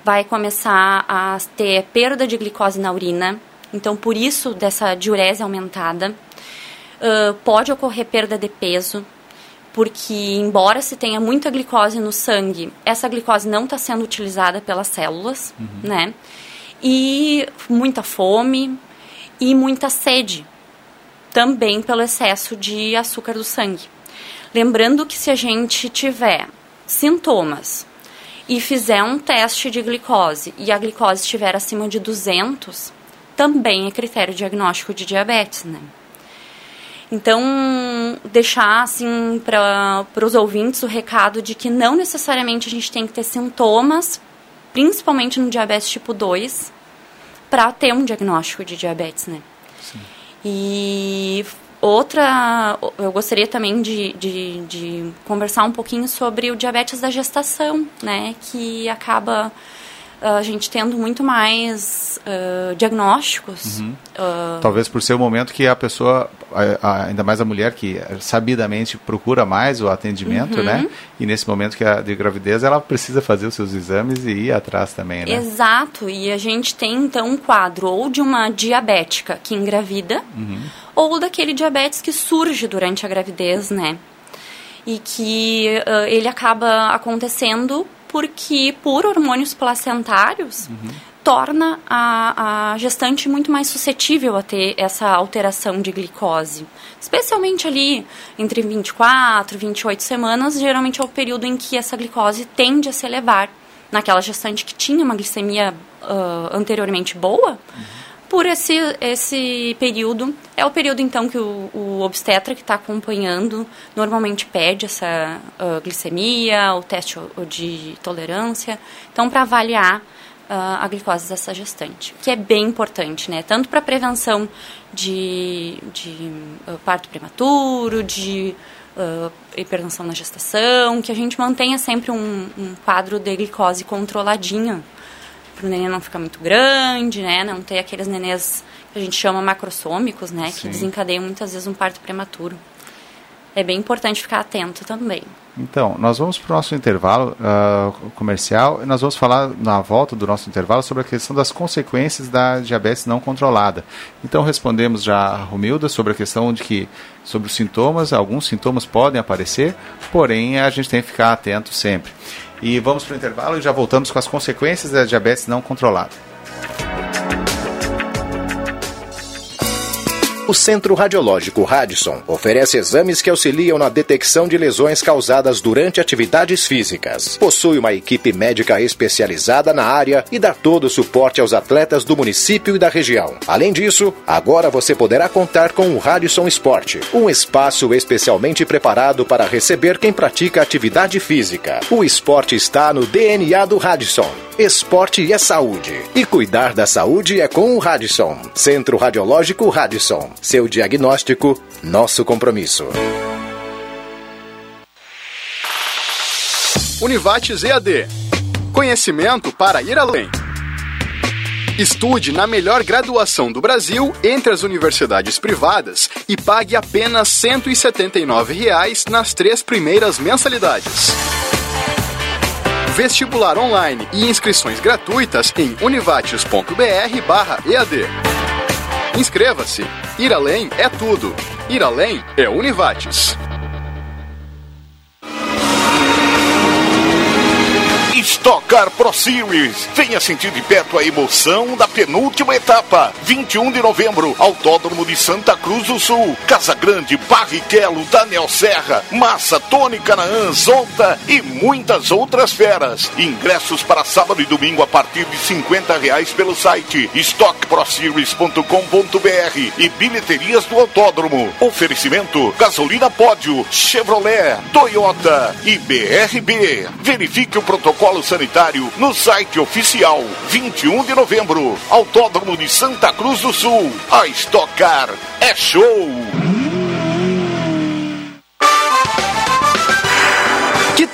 S3: Vai começar a ter perda de glicose na urina, então por isso dessa diurese aumentada. Uh, pode ocorrer perda de peso, porque embora se tenha muita glicose no sangue, essa glicose não está sendo utilizada pelas células, uhum. né? E muita fome e muita sede, também pelo excesso de açúcar do sangue. Lembrando que se a gente tiver sintomas e fizer um teste de glicose e a glicose estiver acima de 200, também é critério diagnóstico de diabetes, né? Então, deixar assim para os ouvintes o recado de que não necessariamente a gente tem que ter sintomas, principalmente no diabetes tipo 2, para ter um diagnóstico de diabetes, né? E outra, eu gostaria também de, de, de, conversar um pouquinho sobre o diabetes da gestação, né? Que acaba a gente tendo muito mais uh, diagnósticos. Uhum.
S2: Uh, Talvez por ser o momento que a pessoa, ainda mais a mulher que sabidamente procura mais o atendimento, uhum. né? E nesse momento que a de gravidez, ela precisa fazer os seus exames e ir atrás também, né?
S3: Exato. E a gente tem então um quadro ou de uma diabética que engravida, uhum. ou daquele diabetes que surge durante a gravidez, né? E que uh, ele acaba acontecendo porque por hormônios placentários uhum. torna a, a, gestante muito mais suscetível a ter essa alteração de glicose. Especialmente ali entre 24 e 28 semanas, geralmente é o período em que essa glicose tende a se elevar. Naquela gestante que tinha uma glicemia uh, anteriormente boa, uhum por esse, esse período. É o período, então, que o, o obstetra que está acompanhando normalmente pede essa uh, glicemia, o teste de tolerância. Então, para avaliar uh, a glicose dessa gestante, que é bem importante, né? Tanto para prevenção de, de uh, parto prematuro, de hipertensão na gestação, que a gente mantenha sempre um, um quadro de glicose controladinho para o neném não ficar muito grande, né? Não ter aqueles nenês que a gente chama macrossômicos, né? Sim. Que desencadeiam muitas vezes um parto prematuro. É bem importante ficar atento também.
S2: Então, nós vamos para o nosso intervalo uh, comercial e nós vamos falar na volta do nosso intervalo sobre a questão das consequências da diabetes não controlada. Então, respondemos já a Romilda sobre a questão de que, sobre os sintomas, alguns sintomas podem aparecer, porém a gente tem que ficar atento sempre. E vamos para o intervalo e já voltamos com as consequências da diabetes não controlada.
S10: O Centro Radiológico Radisson oferece exames que auxiliam na detecção de lesões causadas durante atividades físicas. Possui uma equipe médica especializada na área e dá todo o suporte aos atletas do município e da região. Além disso, agora você poderá contar com o Radisson Esporte, um espaço especialmente preparado para receber quem pratica atividade física. O esporte está no DNA do Radisson. Esporte é saúde. E cuidar da saúde é com o Radisson. Centro Radiológico Radisson. Seu diagnóstico, nosso compromisso.
S11: Univates EAD. Conhecimento para ir além. Estude na melhor graduação do Brasil entre as universidades privadas e pague apenas 179 reais nas três primeiras mensalidades. Vestibular online e inscrições gratuitas em univates.br/ead. Inscreva-se. Ir além é tudo. Ir além é Univates.
S1: Stock Car Pro Series. Venha sentir de perto a emoção da penúltima etapa. 21 de novembro, Autódromo de Santa Cruz do Sul. Casa Grande, Barrichello, Daniel Serra, Massa, Tony Canaã, Zonta e muitas outras feras. Ingressos para sábado e domingo a partir de 50 reais pelo site stockproseries.com.br e bilheterias do autódromo. Oferecimento Gasolina Pódio, Chevrolet, Toyota e BRB. Verifique o protocolo sanitário no site oficial. 21 de novembro, Autódromo de Santa Cruz do Sul. A Stock Car é show!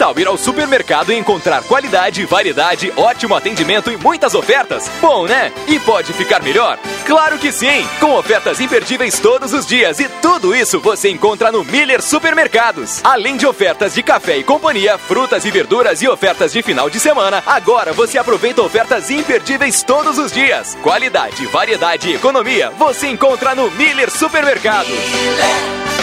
S12: Tal ir ao supermercado e encontrar qualidade, variedade, ótimo atendimento e muitas ofertas? Bom, né? E pode ficar melhor? Claro que sim! Com ofertas imperdíveis todos os dias e tudo isso você encontra no Miller Supermercados. Além de ofertas de café e companhia, frutas e verduras e ofertas de final de semana, agora você aproveita ofertas imperdíveis todos os dias. Qualidade, variedade e economia você encontra no Miller Supermercados.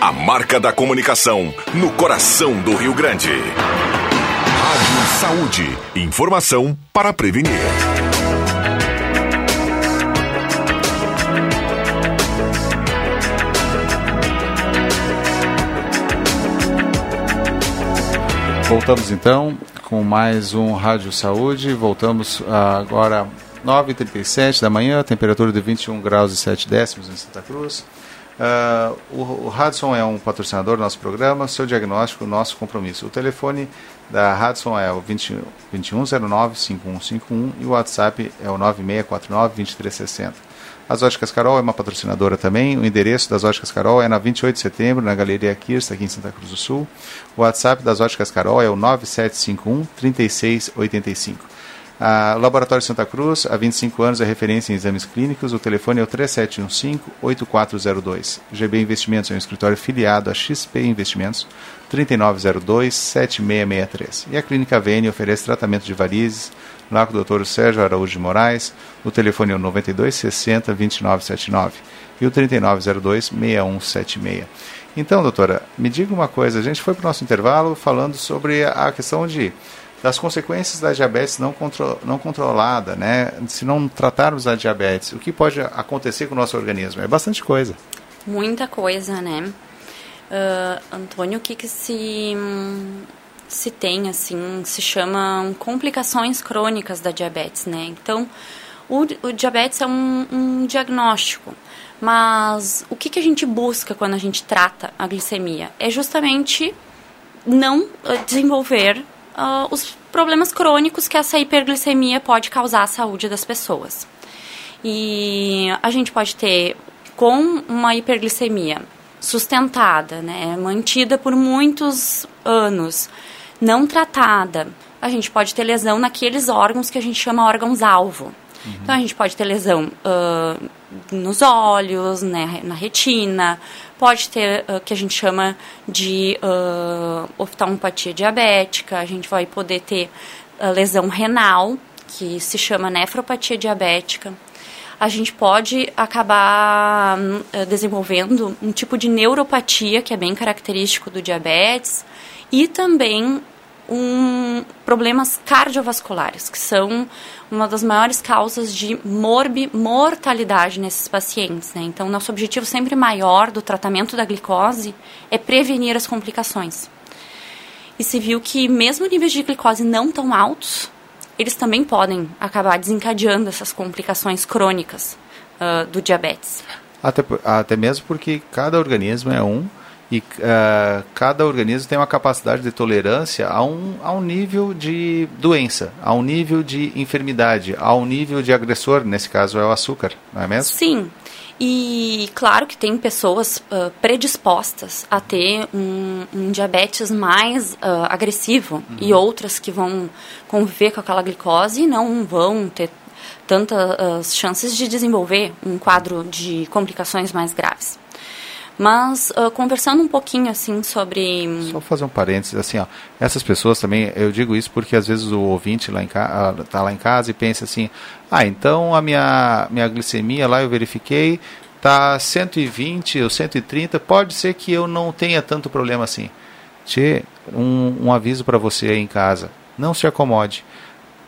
S1: A marca da comunicação no coração do Rio Grande. Rádio Saúde, informação para prevenir.
S2: Voltamos então com mais um Rádio Saúde. Voltamos ah, agora 9h37 da manhã, temperatura de 21 graus e 7 décimos em Santa Cruz. Uh, o, o Hudson é um patrocinador do nosso programa, seu diagnóstico, nosso compromisso. O telefone da Hudson é o 20, 2109-5151 e o WhatsApp é o 9649-2360. As Óticas Carol é uma patrocinadora também. O endereço das Óticas Carol é na 28 de setembro, na Galeria Kirsta, aqui em Santa Cruz do Sul. O WhatsApp das Óticas Carol é o 9751-3685. A Laboratório Santa Cruz, há 25 anos, é referência em exames clínicos. O telefone é o 3715-8402. GB Investimentos é um escritório filiado a XP Investimentos, 3902-7663. E a Clínica VN oferece tratamento de varizes, lá com o Dr. Sérgio Araújo de Moraes. O telefone é o 9260-2979 e o 3902-6176. Então, doutora, me diga uma coisa. A gente foi para o nosso intervalo falando sobre a questão de das consequências da diabetes não, contro não controlada, né? Se não tratarmos a diabetes, o que pode acontecer com o nosso organismo? É bastante coisa.
S3: Muita coisa, né? Uh, Antônio, o que, que se, se tem, assim, se chamam complicações crônicas da diabetes, né? Então, o, o diabetes é um, um diagnóstico, mas o que, que a gente busca quando a gente trata a glicemia? É justamente não desenvolver uh, os problemas crônicos que essa hiperglicemia pode causar à saúde das pessoas. E a gente pode ter, com uma hiperglicemia sustentada, né, mantida por muitos anos, não tratada, a gente pode ter lesão naqueles órgãos que a gente chama órgãos-alvo. Uhum. Então, a gente pode ter lesão uh, nos olhos, né, na retina, pode ter o uh, que a gente chama de uh, oftalmopatia diabética, a gente vai poder ter uh, lesão renal, que se chama nefropatia diabética. A gente pode acabar desenvolvendo um tipo de neuropatia, que é bem característico do diabetes, e também um, problemas cardiovasculares, que são uma das maiores causas de morbi, mortalidade nesses pacientes. Né? Então, nosso objetivo sempre maior do tratamento da glicose é prevenir as complicações. E se viu que mesmo níveis de glicose não tão altos, eles também podem acabar desencadeando essas complicações crônicas uh, do diabetes.
S2: Até, até mesmo porque cada organismo é um E uh, cada organismo tem uma capacidade de tolerância a um, a um nível de doença, a um nível de enfermidade, a um nível de agressor, nesse caso é o açúcar, não é mesmo?
S3: Sim. E claro que tem pessoas uh, predispostas a ter um, um diabetes mais uh, agressivo uhum. e outras que vão conviver com aquela glicose e não vão ter tantas chances de desenvolver um quadro de complicações mais graves. Mas uh, conversando um pouquinho assim sobre.
S2: Só fazer um parênteses, assim, ó. Essas pessoas também, eu digo isso porque às vezes o ouvinte lá em ca... tá lá em casa e pensa assim, ah, então a minha, minha glicemia lá eu verifiquei, tá 120 ou 130, pode ser que eu não tenha tanto problema assim. Tchê, um, um aviso para você aí em casa. Não se acomode.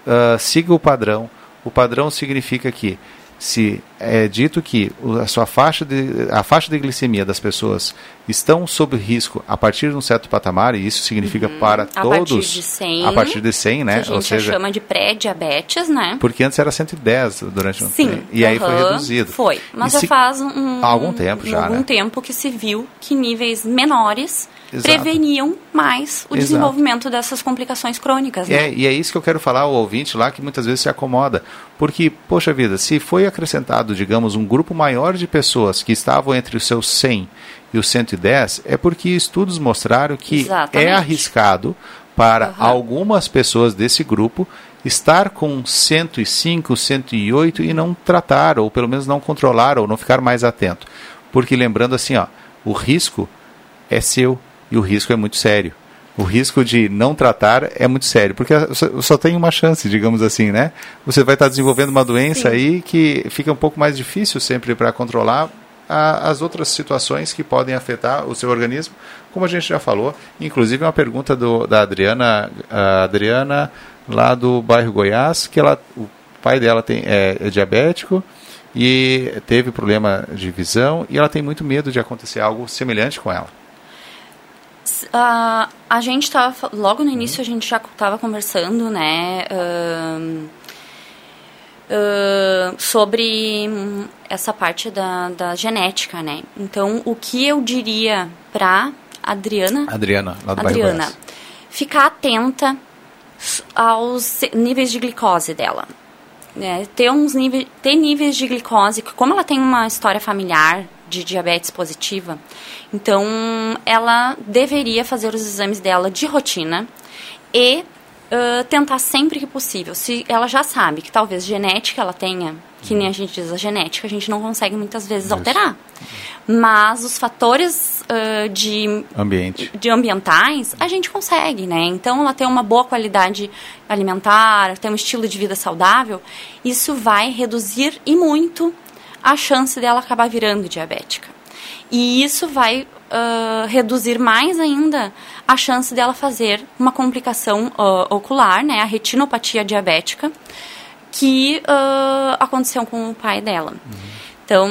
S2: Uh, siga o padrão. O padrão significa que se é dito que a sua faixa de, a faixa de glicemia das pessoas estão sob risco a partir de um certo patamar, e isso significa uhum. para
S3: a
S2: todos
S3: partir de 100,
S2: a partir de 100, né?
S3: Que a gente
S2: Ou seja,
S3: chama de pré-diabetes, né?
S2: Porque antes era 110 durante um
S3: Sim.
S2: E uhum, aí foi reduzido.
S3: Foi, mas já faz um,
S2: algum tempo já,
S3: algum
S2: né?
S3: tempo que se viu que níveis menores
S2: Exato.
S3: preveniam mais o
S2: Exato.
S3: desenvolvimento dessas complicações crônicas. Né?
S2: é, e é isso que eu quero falar ao ouvinte lá, que muitas vezes se acomoda. Porque, poxa vida, se foi acrescentado, digamos, um grupo maior de pessoas que estavam entre os seus 100 e os 110, é porque estudos mostraram que
S3: Exatamente.
S2: é arriscado para
S3: Uhum.
S2: algumas pessoas desse grupo estar com 105, 108 e não tratar, ou pelo menos não controlar, ou não ficar mais atento. Porque lembrando assim, ó, o risco é seu e o risco é muito sério. O risco de não tratar é muito sério, porque só- tem uma chance, digamos assim, né? Você vai estar desenvolvendo uma doença
S3: Sim.
S2: aí que fica um pouco mais difícil sempre para controlar a- as outras situações que podem afetar o seu organismo, como a gente já falou. Inclusive uma pergunta do, da Adriana, Adriana lá do bairro Goiás, que ela, o pai dela tem, é, é diabético e teve problema de visão e ela tem muito medo de acontecer algo semelhante com ela.
S3: Ah, a gente estava logo no início a gente já estava conversando, né, ahn, ahn, sobre essa parte da, da genética, né. Então, o que eu diria para Adriana,
S2: Adriana, lá do
S3: Adriana, ficar atenta aos níveis de glicose dela. né? ter uns níveis, ter níveis de glicose, como ela tem uma história familiar de diabetes positiva, então ela deveria fazer os exames dela de rotina e ãh, tentar sempre que possível. Se ela já sabe que talvez genética ela tenha, que nem a gente diz a genética, a gente não consegue muitas vezes alterar. Mas os fatores ãh, de
S2: Ambiente.
S3: de ambientais, a gente consegue, né? Então, ela tem uma boa qualidade alimentar, tem um estilo de vida saudável, isso vai reduzir e muito a chance dela acabar virando diabética. E isso vai ah, reduzir mais ainda a chance dela fazer uma complicação ah, ocular, né? A retinopatia diabética, que ah, aconteceu com o pai dela. Então,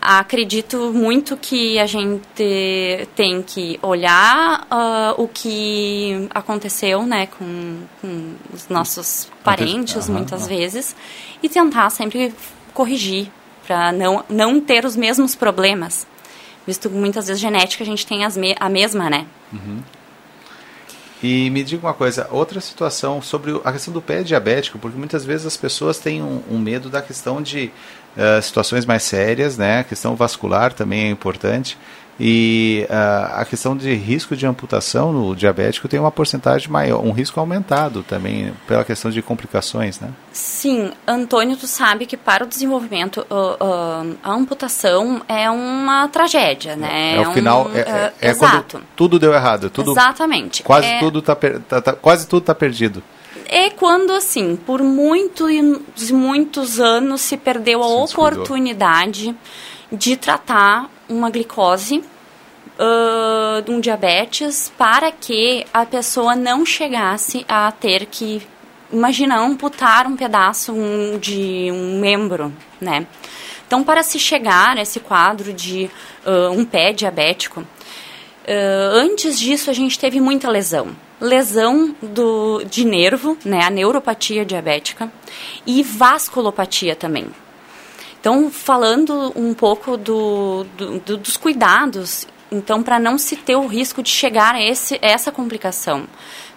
S3: acredito muito que a gente tem que olhar ah, o que aconteceu né, com, com os nossos parentes, muitas
S2: aham.
S3: vezes, e tentar sempre corrigir, para não, não ter os mesmos problemas. Visto que muitas vezes genética a gente tem me a mesma, né?
S2: Uhum. E me diga uma coisa, outra situação sobre a questão do pé diabético, porque muitas vezes as pessoas têm um, um medo da questão de eh, situações mais sérias, né? A questão vascular também é importante. E ah, a questão de risco de amputação no diabético tem uma porcentagem maior, um risco aumentado também pela questão de complicações, né?
S3: Sim, Antônio, tu sabe que para o desenvolvimento, ah, ah, a amputação é uma tragédia, né?
S2: É, o final,
S3: um,
S2: é,
S3: ah,
S2: é, é quando
S3: exato.
S2: tudo deu errado, tudo
S3: Exatamente.
S2: quase
S3: É-
S2: tudo tá, tá- tá- quase tudo tá perdido.
S3: É quando, assim, por muitos e muitos anos se perdeu a
S2: Se
S3: oportunidade de tratar uma glicose, ah, de um diabetes, para que a pessoa não chegasse a ter que, imagina, amputar um pedaço um- de um membro, né? Então, para se chegar a esse quadro de ah, um pé diabético, ah, antes disso, a gente teve muita lesão. Lesão do, de nervo, né, a neuropatia diabética, e vasculopatia também. Então, falando um pouco do, do- do- dos cuidados Então, para não se ter o risco de chegar a, esse, essa complicação.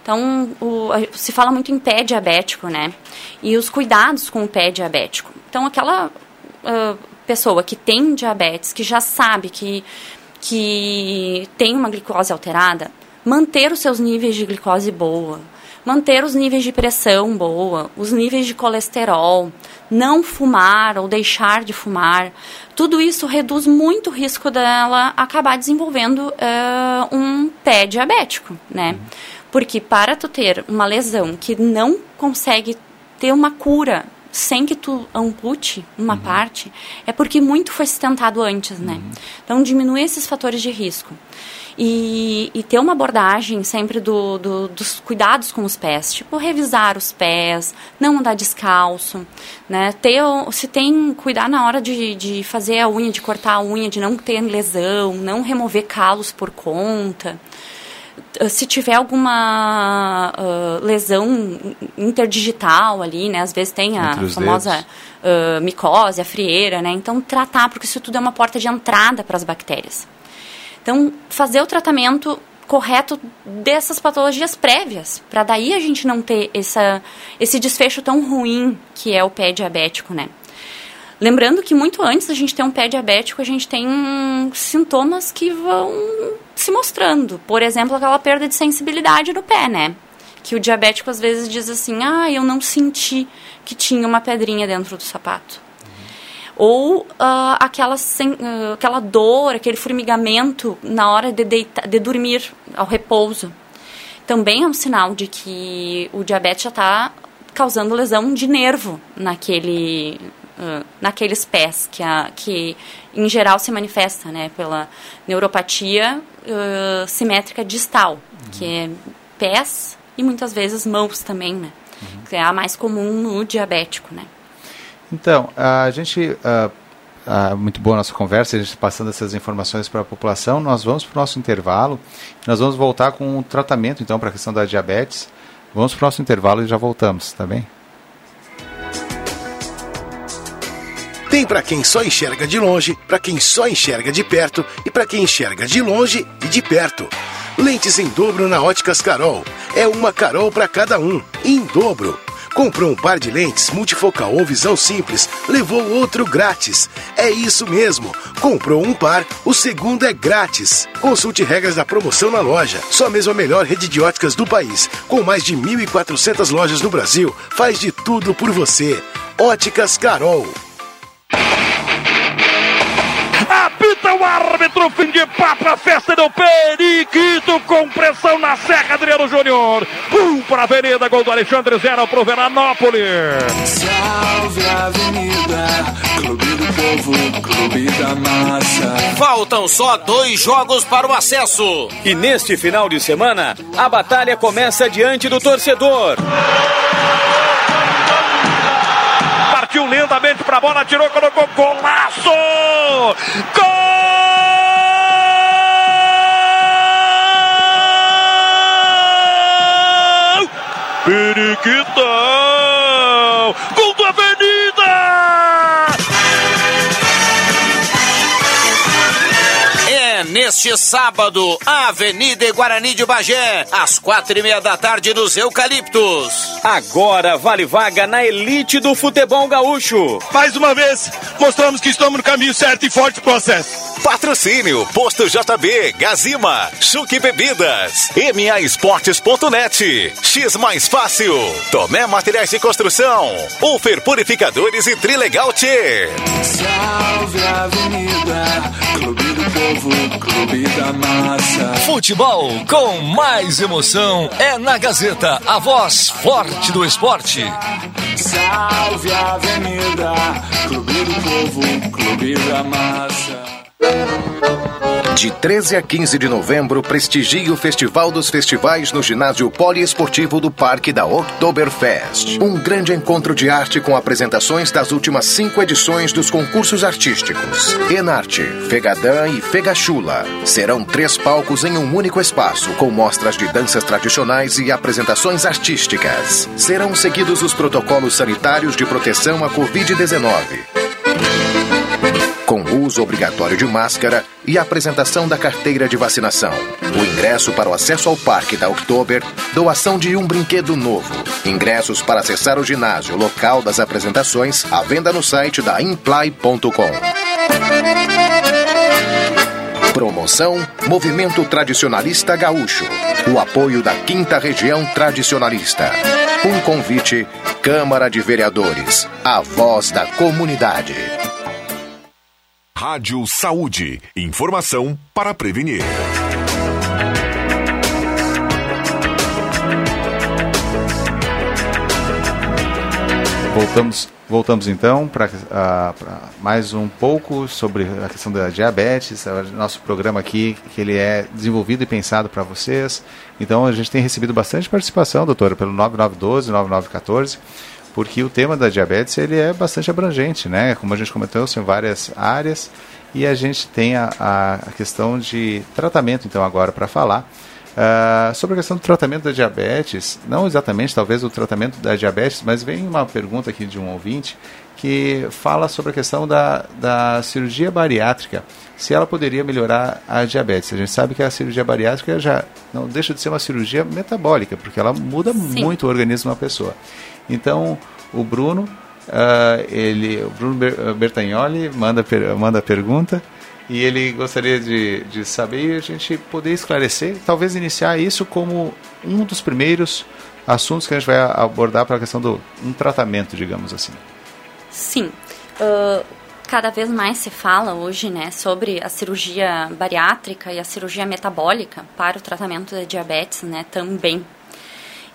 S3: Então, o, se fala muito em pé diabético, né? E os cuidados com o pé diabético. Então, aquela uh, pessoa que tem diabetes, que já sabe que, que tem uma glicose alterada, manter os seus níveis de glicose boa, manter os níveis de pressão boa, os níveis de colesterol, não fumar ou deixar de fumar, tudo isso reduz muito o risco dela acabar desenvolvendo uh, um pé diabético, né? Porque para tu ter uma lesão que não consegue ter uma cura sem que tu ampute uma uhum. parte, é porque muito foi se tentado antes, né? Uhum. Então diminui esses fatores de risco e, e ter uma abordagem sempre do, do, dos cuidados com os pés, tipo revisar os pés, não andar descalço, né? Ter, se tem cuidar na hora de, de fazer a unha, de cortar a unha, de não ter lesão, não remover calos por conta se tiver alguma uh, lesão interdigital ali, né? Às vezes tem a famosa uh, micose, a frieira, né? Então tratar, porque isso tudo é uma porta de entrada para as bactérias. Então, fazer o tratamento correto dessas patologias prévias, para daí a gente não ter essa, esse desfecho tão ruim que é o pé diabético, né? Lembrando que muito antes da gente ter um pé diabético, a gente tem sintomas que vão se mostrando. Por exemplo, aquela perda de sensibilidade do pé, né? Que o diabético às vezes diz assim: ah, eu não senti que tinha uma pedrinha dentro do sapato ou uh, aquela, sem, uh, aquela dor, aquele formigamento na hora de, deitar, de dormir, ao repouso. Também é um sinal de que o diabetes já está causando lesão de nervo naquele, uh, naqueles pés, que, a, que em geral se manifesta né, pela neuropatia simétrica distal, uhum. que é pés e muitas vezes mãos também, né? Uhum. Que é a mais comum no diabético, né?
S2: Então, a gente. Muito boa a nossa conversa, a gente passando essas informações para a população. Nós vamos para o nosso intervalo. Nós vamos voltar com o tratamento, então, para a questão da diabetes. Vamos para o nosso intervalo e já voltamos, tá bem?
S6: Tem para quem só enxerga de longe, para quem só enxerga de perto e para quem enxerga de longe e de perto. Lentes em dobro na Óticas Carol. É uma Carol para cada um, em dobro. Comprou um par de lentes multifocal ou visão simples, levou outro grátis. É isso mesmo. Comprou um par, o segundo é grátis. Consulte regras da promoção na loja. Só mesmo a melhor rede de óticas do país. Com mais de 1.400 lojas no Brasil, faz de tudo por você. Óticas Carol.
S13: Apita o árbitro, fim de papo, a festa do Periquito com pressão na Serra Adriano Júnior. Um para a Avenida, gol do Alexandre, zero para o Veranópolis.
S14: Salve a Avenida, Clube do Povo, Clube da Massa.
S15: Faltam só dois jogos para o acesso.
S16: E neste final de semana, a batalha começa diante do torcedor
S13: partiu lindamente para a bola, tirou, colocou golaço! Gol!
S15: Neste sábado, Avenida e Guarani de Bagé, às quatro e meia da tarde nos Eucaliptos.
S16: Agora vale vaga na elite do futebol gaúcho.
S13: Mais uma vez, mostramos que estamos no caminho certo e forte processo.
S1: Patrocínio Posto JB, Gazima, Chuque Bebidas, MAEsportes.net, X Mais Fácil, Tomé Materiais de Construção, Ufer Purificadores e Trilegal T.
S14: Salve a Avenida, Clube do Povo, Clube da Massa.
S8: Futebol com mais emoção é na Gazeta, a voz forte do esporte.
S14: Salve a Avenida, Clube do Povo, Clube da Massa.
S10: De 13 a 15 de novembro, prestigie o Festival dos Festivais no ginásio poliesportivo do Parque da Oktoberfest. Um grande encontro de arte com apresentações das últimas cinco edições dos concursos artísticos. Enarte, Fegadã e Fegachula. Serão três palcos em um único espaço, com mostras de danças tradicionais e apresentações artísticas. Serão seguidos os protocolos sanitários de proteção à Covid-19. Com uso obrigatório de máscara e apresentação da carteira de vacinação. O ingresso para o acesso ao parque da Oktober, doação de um brinquedo novo, ingressos para acessar o ginásio local das apresentações, à venda no site da imply.com. Promoção Movimento Tradicionalista Gaúcho. O apoio da Quinta Região Tradicionalista. Um convite Câmara de Vereadores. A voz da comunidade.
S1: Rádio Saúde. Informação para prevenir.
S2: Voltamos, voltamos então para mais um pouco sobre a questão da diabetes. Nosso programa aqui, que ele é desenvolvido e pensado para vocês. Então a gente tem recebido bastante participação, doutora, pelo 9912, 9914, porque o tema da diabetes ele é bastante abrangente, né? Como a gente comentou, são várias áreas e a gente tem a, a questão de tratamento então agora para falar. Uh, sobre a questão do tratamento da diabetes, não exatamente talvez o tratamento da diabetes, mas vem uma pergunta aqui de um ouvinte que fala sobre a questão da, da cirurgia bariátrica, se ela poderia melhorar a diabetes. A gente sabe que a cirurgia bariátrica já não deixa de ser uma cirurgia metabólica, porque ela muda Sim. muito o organismo da pessoa. Então, o Bruno, uh, ele, o Bruno Bertagnoli manda, manda a pergunta e ele gostaria de, de saber e a gente poder esclarecer, talvez iniciar isso como um dos primeiros assuntos que a gente vai abordar para a questão do um tratamento, digamos assim.
S3: Sim. Uh, cada vez mais se fala hoje né, sobre a cirurgia bariátrica e a cirurgia metabólica para o tratamento da diabetes né, também.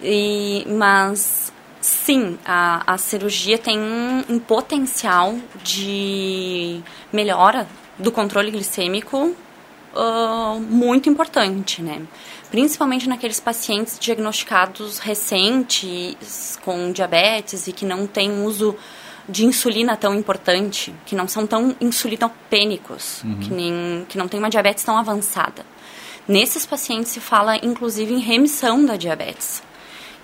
S3: E, mas sim, a, a cirurgia tem um, um potencial de melhora do controle glicêmico uh, muito importante, né? Principalmente naqueles pacientes diagnosticados recentes com diabetes e que não têm uso de insulina tão importante, que não são tão insulinopênicos, uhum. que, nem, que não tem uma diabetes tão avançada. Nesses pacientes se fala inclusive em remissão da diabetes,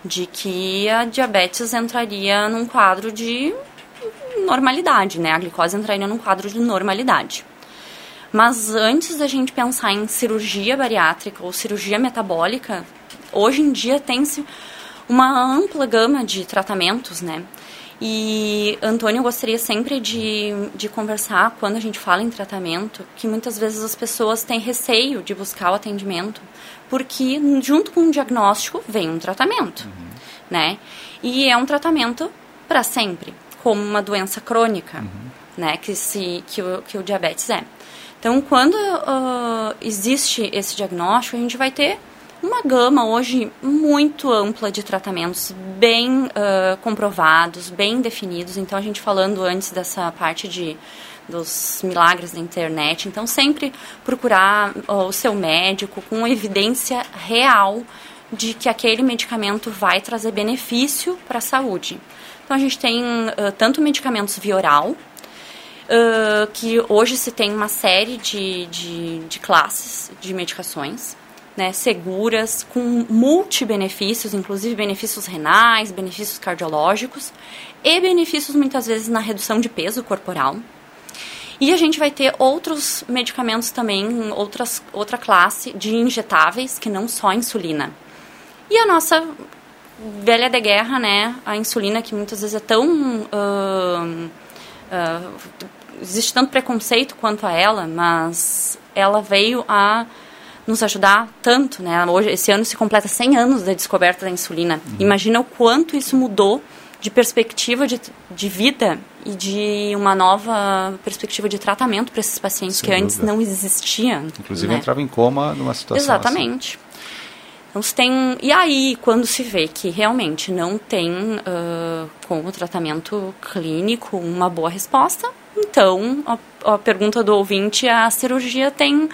S3: de que a diabetes entraria num quadro de normalidade, né? A glicose entraria num quadro de normalidade. Mas antes da gente pensar em cirurgia bariátrica ou cirurgia metabólica, hoje em dia tem-se uma ampla gama de tratamentos, né? E, Antônio, eu gostaria sempre de, de conversar, quando a gente fala em tratamento, que muitas vezes as pessoas têm receio de buscar o atendimento, porque junto com o diagnóstico vem um tratamento, uhum. né? E é um tratamento para sempre, como uma doença crônica, uhum. né? Que, se, que, o, que o diabetes é. Então, quando uh, existe esse diagnóstico, a gente vai ter uma gama hoje muito ampla de tratamentos bem uh, comprovados, bem definidos. Então, a gente falando antes dessa parte de dos milagres da internet. Então, sempre procurar o seu médico com evidência real de que aquele medicamento vai trazer benefício para a saúde. Então, a gente tem uh, tanto medicamentos via oral, uh, que hoje se tem uma série de, de, de classes de medicações. Né, seguras, com multibenefícios, inclusive benefícios renais, benefícios cardiológicos e benefícios muitas vezes na redução de peso corporal. E a gente vai ter outros medicamentos também, outras, outra classe de injetáveis, que não só insulina. E a nossa velha de guerra, né, a insulina que muitas vezes é tão uh, uh, existe tanto preconceito quanto a ela, mas ela veio a nos ajudar tanto, né? Hoje, esse ano se completa 100 anos da descoberta da insulina. Uhum. Imagina o quanto isso mudou de perspectiva de, de vida e de uma nova perspectiva de tratamento para esses pacientes Sem que dúvida. antes não existia.
S2: Inclusive né? entrava em coma numa situação
S3: Exatamente.
S2: Assim.
S3: Então, se tem... E aí, quando se vê que realmente não tem, uh, com o tratamento clínico, uma boa resposta, então, a, a pergunta do ouvinte, a cirurgia tem,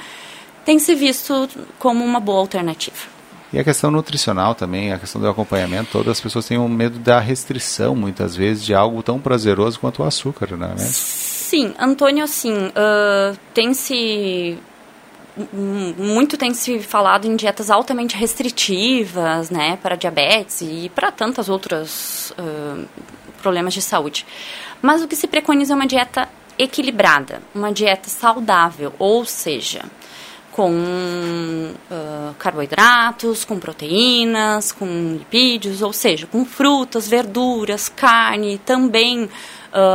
S3: tem se visto como uma boa alternativa.
S2: E a questão nutricional também, a questão do acompanhamento, todas as pessoas têm um medo da restrição, muitas vezes, de algo tão prazeroso quanto o açúcar, não é mesmo?
S3: Sim, Antônio, assim, uh, tem se muito tem se falado em dietas altamente restritivas, né, para diabetes e para tantas outros uh, problemas de saúde. Mas o que se preconiza é uma dieta equilibrada, uma dieta saudável, ou seja, com uh, carboidratos, com proteínas, com lipídios, ou seja, com frutas, verduras, carne, também uh,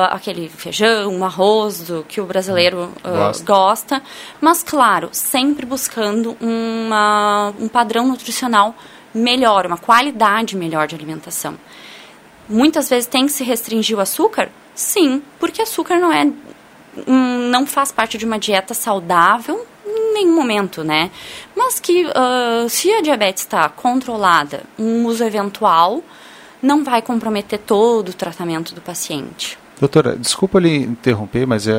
S3: aquele feijão, um arroz do, que o brasileiro uh, gosta. gosta. mas claro, sempre buscando uma, um padrão nutricional melhor, uma qualidade melhor de alimentação. Muitas vezes tem que se restringir o açúcar? Sim, porque açúcar não é não faz parte de uma dieta saudável em nenhum momento, né? Mas que uh, se a diabetes está controlada, um uso eventual não vai comprometer todo o tratamento do paciente.
S2: Doutora, desculpa lhe interromper, mas uh,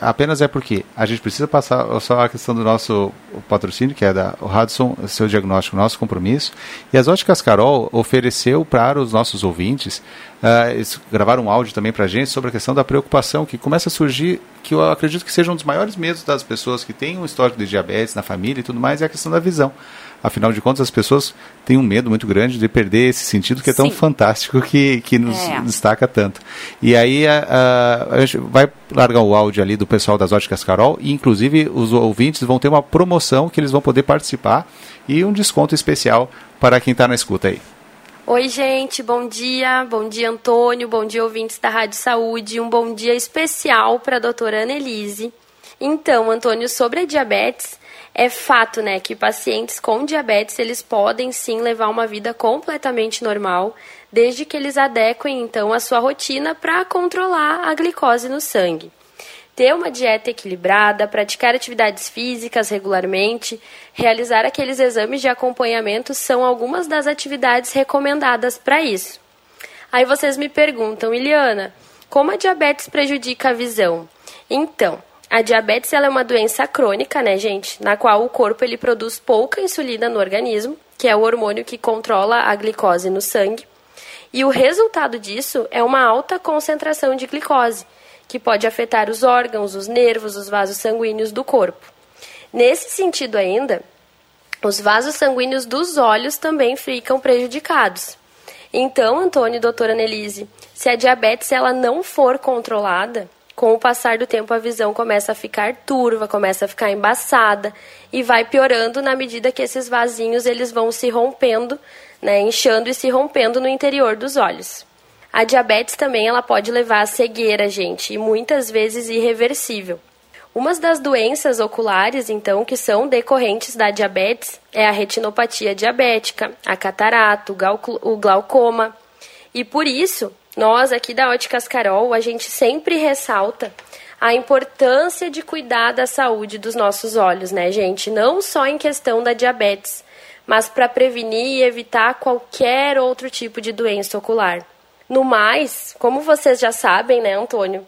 S2: apenas é porque a gente precisa passar só a questão do nosso patrocínio, que é da Hudson, seu diagnóstico, nosso compromisso. E as óticas Carol ofereceu para os nossos ouvintes, uh, um áudio também para a gente sobre a questão da preocupação que começa a surgir, que eu acredito que seja um dos maiores medos das pessoas que têm um histórico de diabetes na família e tudo mais, é a questão da visão. Afinal de contas, as pessoas têm um medo muito grande de perder esse sentido que é tão Sim. fantástico que, que nos é. destaca tanto. E aí a, a, a, gente vai largar o áudio ali do pessoal das Óticas Carol e inclusive os ouvintes vão ter uma promoção que eles vão poder participar e um desconto especial para quem está na escuta aí.
S17: Oi, gente, bom dia. Bom dia, Antônio. Bom dia, ouvintes da Rádio Saúde. Um bom dia especial para a doutora Annelise. Então, Antônio, sobre a diabetes, é fato, né, que pacientes com diabetes eles podem sim levar uma vida completamente normal, desde que eles adequem então a sua rotina para controlar a glicose no sangue. Ter uma dieta equilibrada, praticar atividades físicas regularmente, realizar aqueles exames de acompanhamento são algumas das atividades recomendadas para isso. Aí vocês me perguntam, Iliana, como a diabetes prejudica a visão? Então, a diabetes ela é uma doença crônica, né, gente? Na qual o corpo ele produz pouca insulina no organismo, que é o hormônio que controla a glicose no sangue. E o resultado disso é uma alta concentração de glicose, que pode afetar os órgãos, os nervos, os vasos sanguíneos do corpo. Nesse sentido ainda, os vasos sanguíneos dos olhos também ficam prejudicados. Então, Antônio e doutora Nelise, se a diabetes ela não for controlada, com o passar do tempo a visão começa a ficar turva, começa a ficar embaçada e vai piorando na medida que esses vasinhos eles vão se rompendo, né, inchando e se rompendo no interior dos olhos. A diabetes também ela pode levar à cegueira, gente, e muitas vezes irreversível. Umas das doenças oculares, então, que são decorrentes da diabetes é a retinopatia diabética, a catarata, o glaucoma. E por isso, nós aqui da Óticas Carol, a gente sempre ressalta a importância de cuidar da saúde dos nossos olhos, né, gente? Não só em questão da diabetes, mas para prevenir e evitar qualquer outro tipo de doença ocular. No mais, como vocês já sabem, né, Antônio,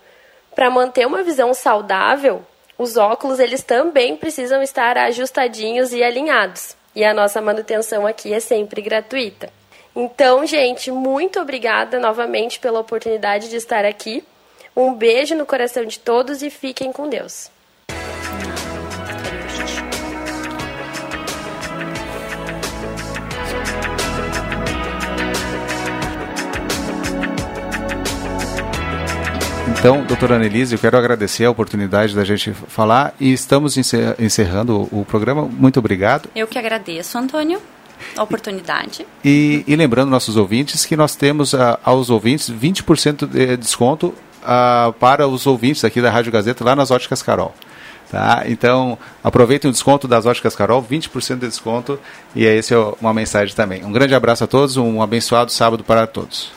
S17: para manter uma visão saudável, os óculos eles também precisam estar ajustadinhos e alinhados. E a nossa manutenção aqui é sempre gratuita. Então, gente, muito obrigada novamente pela oportunidade de estar aqui. Um beijo no coração de todos e fiquem com Deus.
S2: Então, doutora Annelise, eu quero agradecer a oportunidade da gente falar e estamos encerrando o programa. Muito obrigado.
S3: Eu que agradeço, Antônio oportunidade.
S2: E, e lembrando nossos ouvintes que nós temos uh, aos ouvintes 20% de desconto uh, para os ouvintes aqui da Rádio Gazeta lá nas Óticas Carol. Tá? Então, aproveitem o desconto das Óticas Carol, 20% de desconto, e é essa é uma mensagem também. Um grande abraço a todos, um abençoado sábado para todos.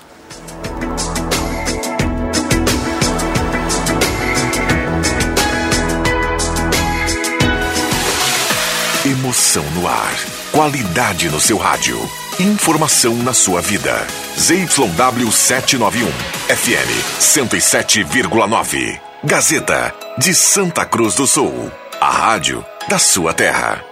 S1: Emoção no ar. Qualidade no seu rádio. Informação na sua vida. ZYW 791. FM 107,9. Gazeta de Santa Cruz do Sul. A rádio da sua terra.